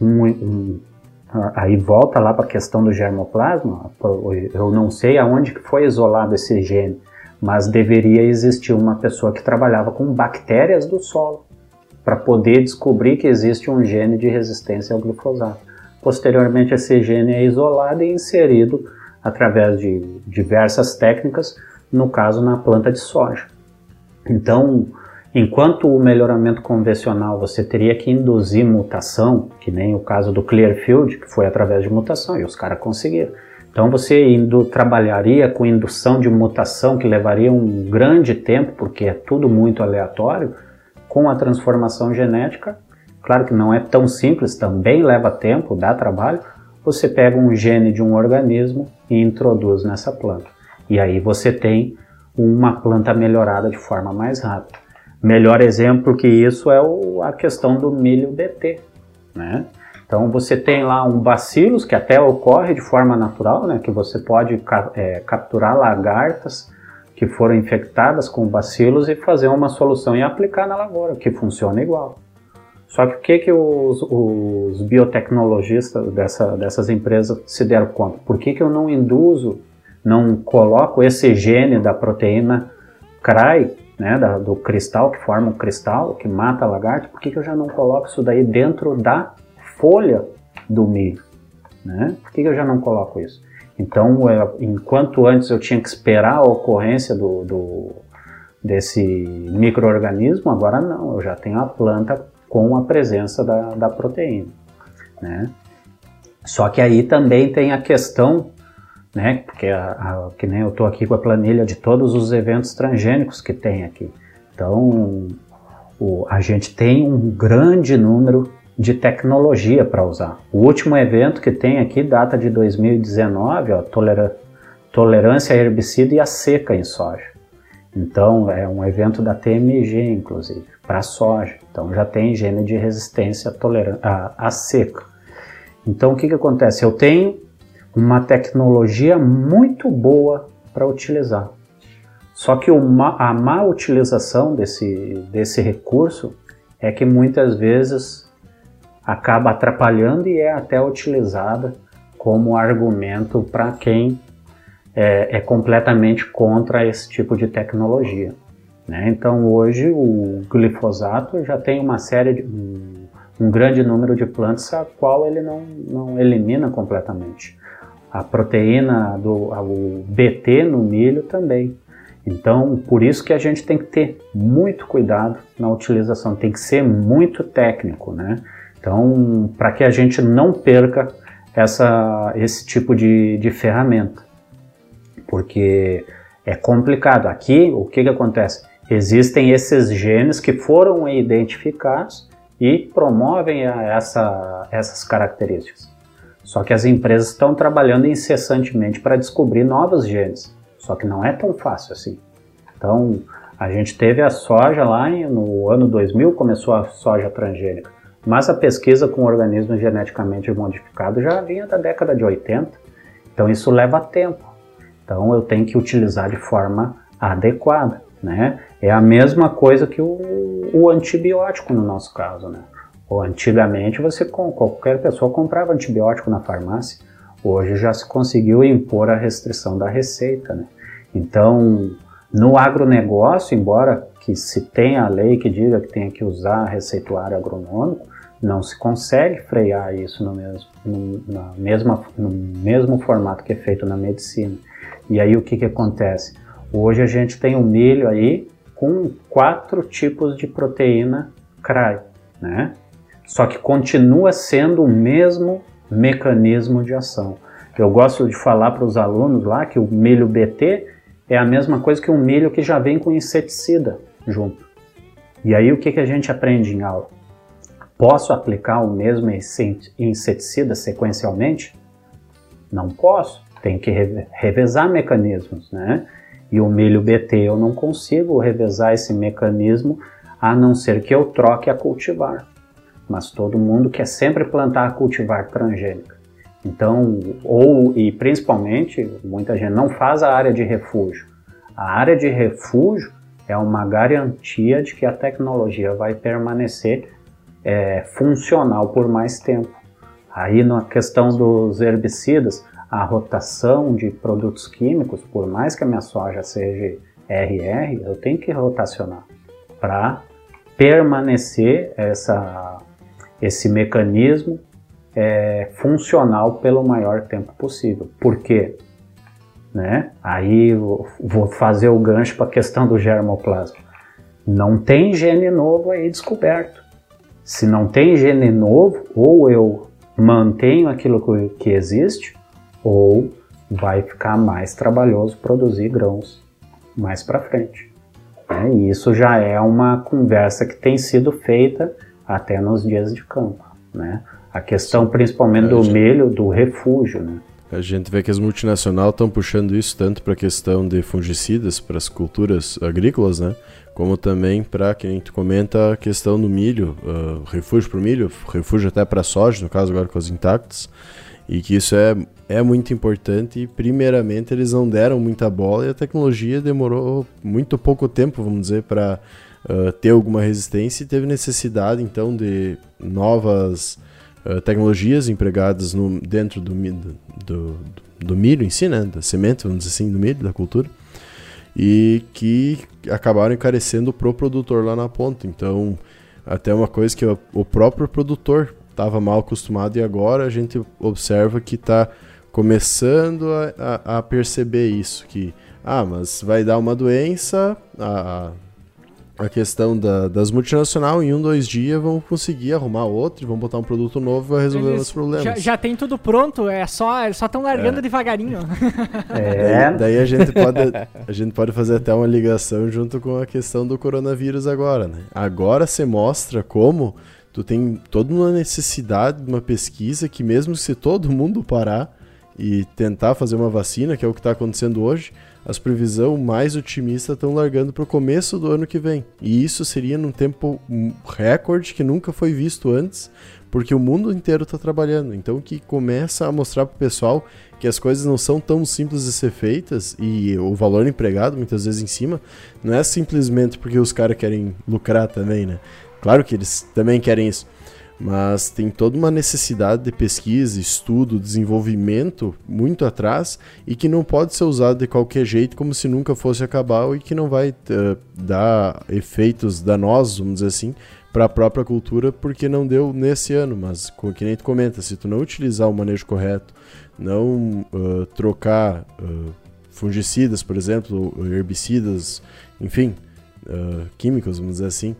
um, um, aí volta lá para a questão do germoplasma. Eu não sei aonde foi isolado esse gene, mas deveria existir uma pessoa que trabalhava com bactérias do solo para poder descobrir que existe um gene de resistência ao glifosato. Posteriormente, esse gene é isolado e inserido através de diversas técnicas, no caso na planta de soja. Então, Enquanto o melhoramento convencional você teria que induzir mutação, que nem o caso do Clearfield, que foi através de mutação, e os caras conseguiram. Então você indo, trabalharia com indução de mutação, que levaria um grande tempo, porque é tudo muito aleatório, com a transformação genética, claro que não é tão simples, também leva tempo, dá trabalho, você pega um gene de um organismo e introduz nessa planta. E aí você tem uma planta melhorada de forma mais rápida. Melhor exemplo que isso é o, a questão do milho BT, né? Então você tem lá um bacilos que até ocorre de forma natural, né? Que você pode é, capturar lagartas que foram infectadas com bacilos e fazer uma solução e aplicar na lavoura, que funciona igual. Só que o que, que os, os biotecnologistas dessa, dessas empresas se deram conta? Por que, que eu não induzo, não coloco esse gene da proteína CRY né, da, do cristal, que forma o cristal, que mata a lagarta, por que, que eu já não coloco isso daí dentro da folha do milho? Né? Por que, que eu já não coloco isso? Então, é, enquanto antes eu tinha que esperar a ocorrência do, do desse microorganismo, agora não, eu já tenho a planta com a presença da, da proteína. Né? Só que aí também tem a questão né? Porque a, a, que nem eu estou aqui com a planilha de todos os eventos transgênicos que tem aqui. Então, o, a gente tem um grande número de tecnologia para usar. O último evento que tem aqui data de 2019, ó, tolerância a herbicida e a seca em soja. Então, é um evento da TMG, inclusive, para soja. Então, já tem gene de resistência a seca. Então, o que, que acontece? Eu tenho uma tecnologia muito boa para utilizar. Só que uma, a má utilização desse, desse recurso é que muitas vezes acaba atrapalhando e é até utilizada como argumento para quem é, é, completamente contra esse tipo de tecnologia. Né? Então hoje o glifosato já tem uma série de um, um grande número de plantas a qual ele não, não elimina completamente. A proteína do o BT no milho também. Então, por isso que a gente tem que ter muito cuidado na utilização, tem que ser muito técnico, né? Então, para que a gente não perca essa, esse tipo de, de ferramenta, porque é complicado. Aqui, o que, que acontece? Existem esses genes que foram identificados e promovem essa, essas características. Só que as empresas estão trabalhando incessantemente para descobrir novos genes. Só que não é tão fácil assim. Então, a gente teve a soja lá no ano 2000, começou a soja transgênica. Mas a pesquisa com organismos geneticamente modificados já vinha da década de 80. Então, isso leva tempo. Então, eu tenho que utilizar de forma adequada. Né? É a mesma coisa que o, o antibiótico no nosso caso. Né? Antigamente, você qualquer pessoa comprava antibiótico na farmácia. Hoje já se conseguiu impor a restrição da receita. Né? Então, no agronegócio, embora que se tenha a lei que diga que tem que usar receituário agronômico, não se consegue frear isso no mesmo, no, na mesma, no mesmo formato que é feito na medicina. E aí o que, que acontece? Hoje a gente tem o um milho aí com quatro tipos de proteína CRAI, né? Só que continua sendo o mesmo mecanismo de ação. Eu gosto de falar para os alunos lá que o milho BT é a mesma coisa que um milho que já vem com inseticida junto. E aí o que, que a gente aprende em aula? Posso aplicar o mesmo inseticida sequencialmente? Não posso, tem que revezar mecanismos, né? E o milho BT eu não consigo revezar esse mecanismo a não ser que eu troque a cultivar. Mas todo mundo quer sempre plantar cultivar transgênica. Então, ou e principalmente, muita gente não faz a área de refúgio. A área de refúgio é uma garantia de que a tecnologia vai permanecer é, funcional por mais tempo. Aí na questão dos herbicidas, a rotação de produtos químicos, por mais que a minha soja seja RR, eu tenho que rotacionar para permanecer essa, esse mecanismo é, funcional pelo maior tempo possível. Por quê? Né? Aí vou fazer o gancho para a questão do germoplasma. Não tem gene novo aí descoberto. Se não tem gene novo, ou eu mantenho aquilo que existe, ou vai ficar mais trabalhoso produzir grãos mais para frente. Né? E isso já é uma conversa que tem sido feita até nos dias de campo. Né? A questão principalmente do milho, do refúgio, né? A gente vê que as multinacionais estão puxando isso tanto para a questão de fungicidas para as culturas agrícolas, né? Como também para, quem tu comenta, a questão do milho, uh, refúgio para o milho, refúgio até para a soja, no caso agora com os intactos, e que isso é, é muito importante e primeiramente eles não deram muita bola e a tecnologia demorou muito pouco tempo, vamos dizer, para uh, ter alguma resistência e teve necessidade então de novas uh, tecnologias empregadas no, dentro do, do, do, milho em si, né? Da semente, vamos dizer assim, do milho, da cultura. E que acabaram encarecendo pro produtor lá na ponta. Então, até uma coisa que o próprio produtor estava mal acostumado e agora a gente observa que está começando a, a, a, perceber isso, que, ah, mas vai dar uma doença, a, a questão da, das multinacionais, em um, dois dias vão conseguir arrumar outro, vão botar um produto novo e vai resolver Eles os problemas. Já, já, tem tudo pronto, é só só estão largando é. devagarinho. É. Daí, daí, a gente pode a gente pode fazer até uma ligação junto com a questão do coronavírus agora, né? Agora se mostra como tu tem toda uma necessidade de uma pesquisa que mesmo se todo mundo parar e tentar fazer uma vacina, que é o que está acontecendo hoje, as previsões mais otimistas estão largando para o começo do ano que vem. E isso seria num tempo recorde que nunca foi visto antes, porque o mundo inteiro está trabalhando. Então que começa a mostrar para o pessoal que as coisas não são tão simples de ser feitas e o valor empregado muitas vezes em cima não é simplesmente porque os caras querem lucrar também, né? Claro que eles também querem isso, mas tem toda uma necessidade de pesquisa, estudo, desenvolvimento muito atrás e que não pode ser usado de qualquer jeito como se nunca fosse acabar e que não vai uh, dar efeitos danosos, vamos dizer assim, para a própria cultura porque não deu nesse ano, mas como que nem tu comenta, se tu não utilizar o manejo correto, não uh, trocar uh, fungicidas, por exemplo, herbicidas, enfim, químicos, vamos dizer assim,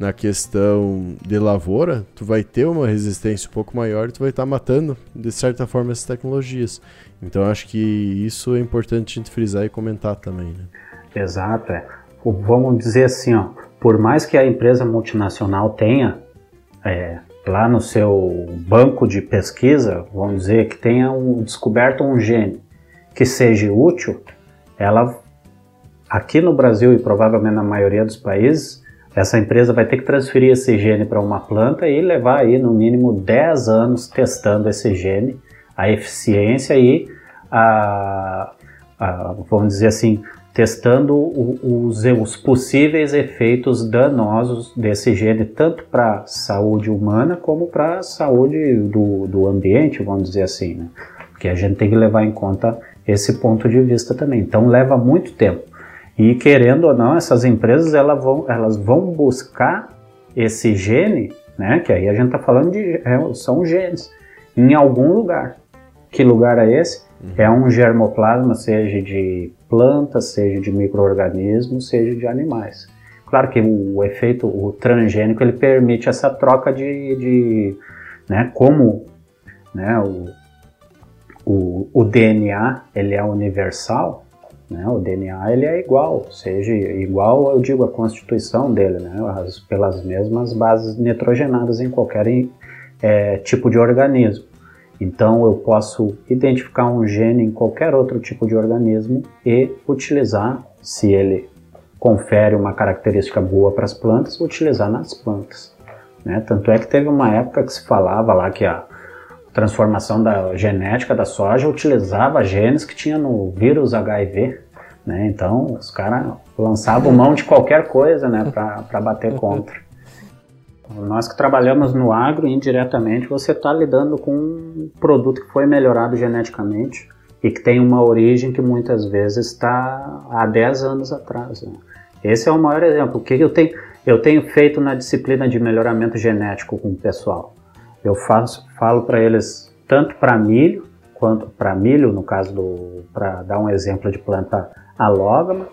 na questão de lavoura, tu vai ter uma resistência um pouco maior e tu vai estar tá matando, de certa forma, essas tecnologias. Então acho que isso é importante a gente frisar e comentar também. Né? Exato, é. Vamos dizer assim, ó, por mais que a empresa multinacional tenha é, lá no seu banco de pesquisa, vamos dizer que tenha um, descoberto um gene que seja útil, ela aqui no Brasil e provavelmente na maioria dos países essa empresa vai ter que transferir esse gene para uma planta e levar aí no mínimo 10 anos testando esse gene, a eficiência e a, a vamos dizer assim, testando os, os possíveis efeitos danosos desse gene, tanto para a saúde humana como para a saúde do, do ambiente, vamos dizer assim, né? Porque a gente tem que levar em conta esse ponto de vista também. Então leva muito tempo. E querendo ou não, essas empresas elas vão, elas vão buscar esse gene, né? Que aí a gente está falando de é, são genes em algum lugar. Que lugar é esse? Uhum. É um germoplasma, seja de plantas, seja de microorganismos, seja de animais. Claro que o, o efeito, o transgênico, ele permite essa troca de, de né? Como, né? O, o, o DNA ele é universal, né? O DNA ele é igual, seja igual, eu digo, a constituição dele, né? As, pelas mesmas bases nitrogenadas em qualquer é, tipo de organismo. Então eu posso identificar um gene em qualquer outro tipo de organismo e utilizar, se ele confere uma característica boa para as plantas, utilizar nas plantas. Né? Tanto é que teve uma época que se falava lá que a transformação da genética da soja utilizava genes que tinha no vírus HIV, né? Então os caras lançavam mão de qualquer coisa, né, para bater contra. Nós que trabalhamos no agro, indiretamente, você está lidando com um produto que foi melhorado geneticamente e que tem uma origem que muitas vezes está há 10 anos atrás. Né? Esse é o maior exemplo. O que eu tenho, eu tenho feito na disciplina de melhoramento genético com o pessoal? Eu faço, falo para eles tanto para milho, quanto para milho, no caso do, para dar um exemplo de planta alógama,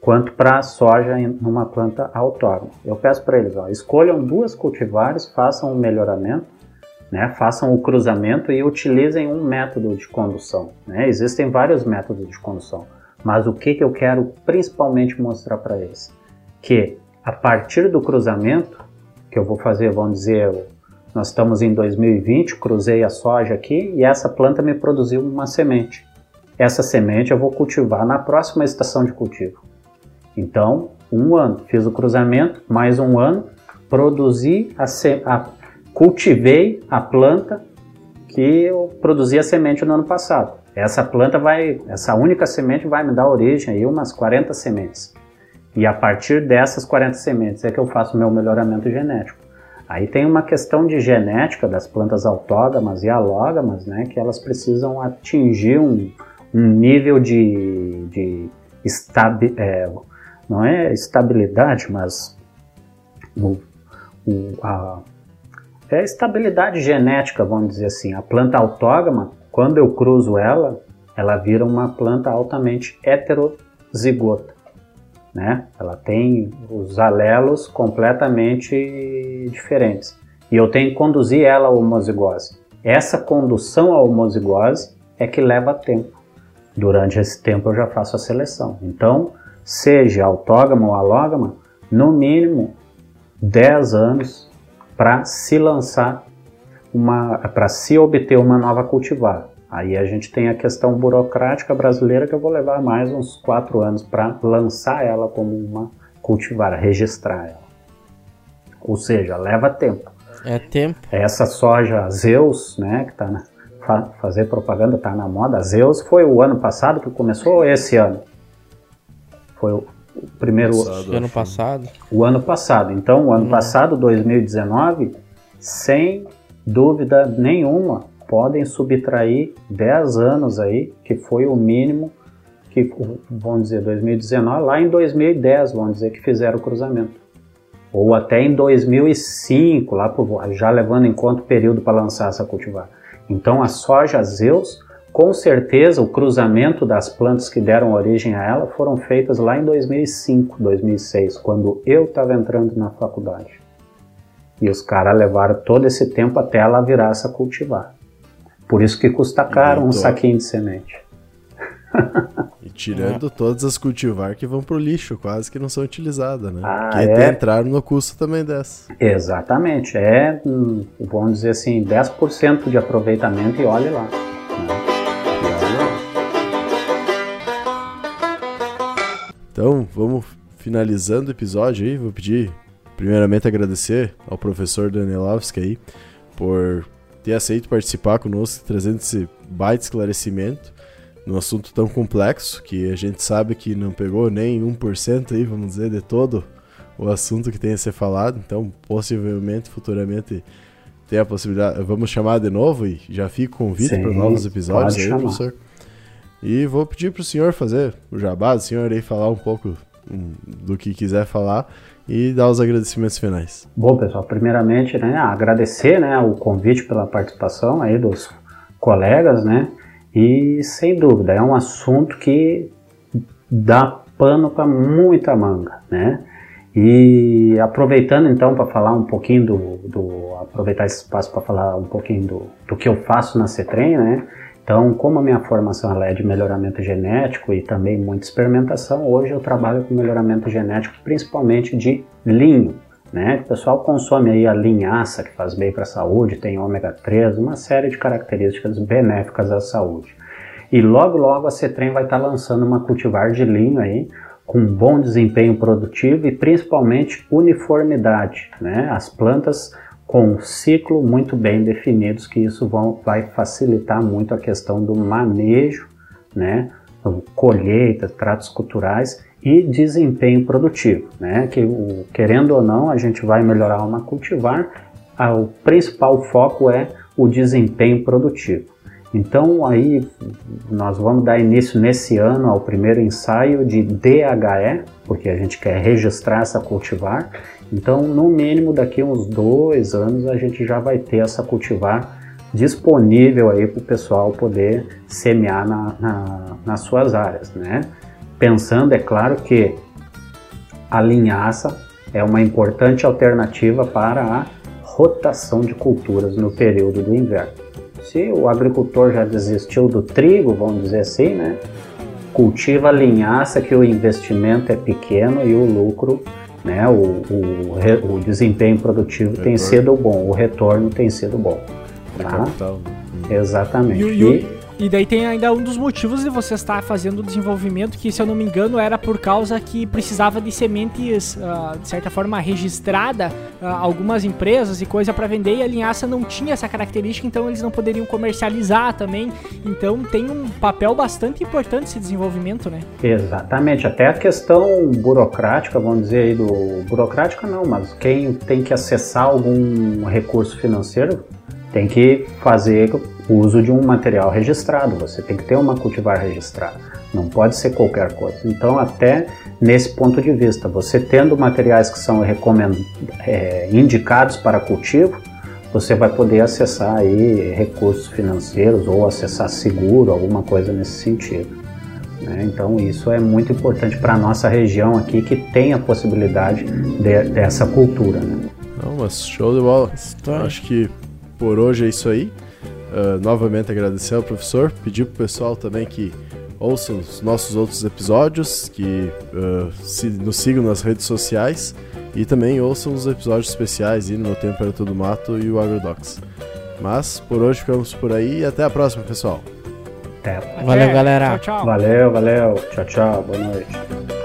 quanto para soja em uma planta autógama. Eu peço para eles, ó, escolham duas cultivares, façam um melhoramento, né, façam o cruzamento e utilizem um método de condução. Né? Existem vários métodos de condução, mas o que, que eu quero principalmente mostrar para eles? Que a partir do cruzamento, que eu vou fazer, vamos dizer, nós estamos em 2020, cruzei a soja aqui e essa planta me produziu uma semente. Essa semente eu vou cultivar na próxima estação de cultivo. Então, um ano, fiz o cruzamento, mais um ano, produzi a, a cultivei a planta que eu produzi a semente no ano passado. Essa planta vai, essa única semente vai me dar origem aí umas 40 sementes. E a partir dessas 40 sementes é que eu faço meu melhoramento genético. Aí tem uma questão de genética das plantas autógamas e alógamas, né, que elas precisam atingir um, um nível de, de estabi, é, não é estabilidade, mas o, o, a, é estabilidade genética, vamos dizer assim. A planta autógama, quando eu cruzo ela, ela vira uma planta altamente heterozigota né? Ela tem os alelos completamente diferentes. E eu tenho que conduzir ela à homozigose. Essa condução à homozigose é que leva tempo. Durante esse tempo eu já faço a seleção. Então, seja autógama ou alógama, no mínimo 10 anos para se lançar uma para se obter uma nova cultivar. Aí a gente tem a questão burocrática brasileira que eu vou levar mais uns quatro anos para lançar ela como uma cultivar, registrar ela. Ou seja, leva tempo. É tempo. Essa soja Zeus, né, que tá na, fa, fazer propaganda tá na moda. Zeus foi o ano passado que começou ou esse ano? Foi o, o primeiro passado, ano passado. O ano passado. Então, o ano hum. passado, 2019, sem dúvida nenhuma, podem subtrair 10 anos aí, que foi o mínimo que, vamos dizer, 2019, lá em 2010, vamos dizer, que fizeram o cruzamento. Ou até em 2005, lá já levando em conta o período para lançar essa cultivar. Então a soja Zeus, com certeza o cruzamento das plantas que deram origem a ela foram feitas lá em 2005, 2006, quando eu estava entrando na faculdade. E os caras levaram todo esse tempo até ela virar essa cultivar. Por isso que custa caro um saquinho de semente. E tirando é. todas as cultivar que vão pro lixo, quase que não são utilizadas, né? Ah, que é... entraram no custo também dessa. Exatamente. É, hum, vamos dizer assim, 10% de aproveitamento e olhe lá. Então, vamos finalizando o episódio aí. Vou pedir, primeiramente, agradecer ao professor Danielovski aí por ter aceito participar conosco, trazendo esse baita esclarecimento num assunto tão complexo que a gente sabe que não pegou nem 1% aí, vamos dizer, de todo o assunto que tem a ser falado. Então, possivelmente, futuramente, tem a possibilidade. Vamos chamar de novo e já fica o convite para novos episódios aí, chamar. professor. E vou pedir para o senhor fazer o jabá, o senhor aí falar um pouco um, do que quiser falar e dar os agradecimentos finais. Bom, pessoal, primeiramente, né, agradecer, né, o convite pela participação aí dos colegas, né, e sem dúvida, é um assunto que dá pano para muita manga, né? E aproveitando então para falar um pouquinho do, do aproveitar esse espaço para falar um pouquinho do, do que eu faço na CETREM, né? Então, como a minha formação é de melhoramento genético e também muita experimentação, hoje eu trabalho com melhoramento genético principalmente de linho, né? O pessoal consome aí a linhaça, que faz bem para a saúde, tem ômega 3, uma série de características benéficas à saúde. E logo logo a Cetrem vai estar tá lançando uma cultivar de linho aí, com bom desempenho produtivo e principalmente uniformidade, né? As plantas com um ciclo muito bem definidos, que isso vão, vai facilitar muito a questão do manejo, né? Colheita, tratos culturais e desempenho produtivo, né? Que querendo ou não, a gente vai melhorar uma cultivar, a, o principal foco é o desempenho produtivo. Então aí nós vamos dar início nesse ano ao primeiro ensaio de DHE, porque a gente quer registrar essa cultivar. Então, no mínimo daqui uns dois anos a gente já vai ter essa cultivar disponível aí para o pessoal poder semear na, na, nas suas áreas, né? pensando, é claro, que a linhaça é uma importante alternativa para a rotação de culturas no período do inverno. Se o agricultor já desistiu do trigo, vamos dizer assim, né? Cultiva a linhaça que o investimento é pequeno e o lucro, né? O, o, o desempenho produtivo tem sido bom, o retorno tem sido bom. Tá? Capital, né? Exatamente. E, e, e daí tem ainda um dos motivos de você estar fazendo o desenvolvimento, que se eu não me engano era por causa que precisava de sementes, uh, de certa forma, registrada, uh, algumas empresas e coisa para vender, e a linhaça não tinha essa característica, então eles não poderiam comercializar também. Então tem um papel bastante importante esse desenvolvimento, né? Exatamente, até a questão burocrática, vamos dizer aí do. Burocrática não, mas quem tem que acessar algum recurso financeiro tem que fazer uso de um material registrado, você tem que ter uma cultivar registrada, não pode ser qualquer coisa. Então, até nesse ponto de vista, você tendo materiais que são é, indicados para cultivo, você vai poder acessar aí recursos financeiros ou acessar seguro, alguma coisa nesse sentido. Né? Então isso é muito importante para a nossa região aqui que tem a possibilidade de, dessa cultura. Né? Não, mas show de bola. Acho que por hoje é isso aí. Uh, novamente agradecer ao professor, pedir pro pessoal também que ouçam os nossos outros episódios, que uh, se, nos sigam nas redes sociais e também ouçam os episódios especiais indo no Tempo para Todo Mato e o Agrodox. Mas por hoje ficamos por aí e até a próxima, pessoal. Até. Até. Valeu, galera. Tchau, tchau. Valeu, valeu. Tchau, tchau. Boa noite.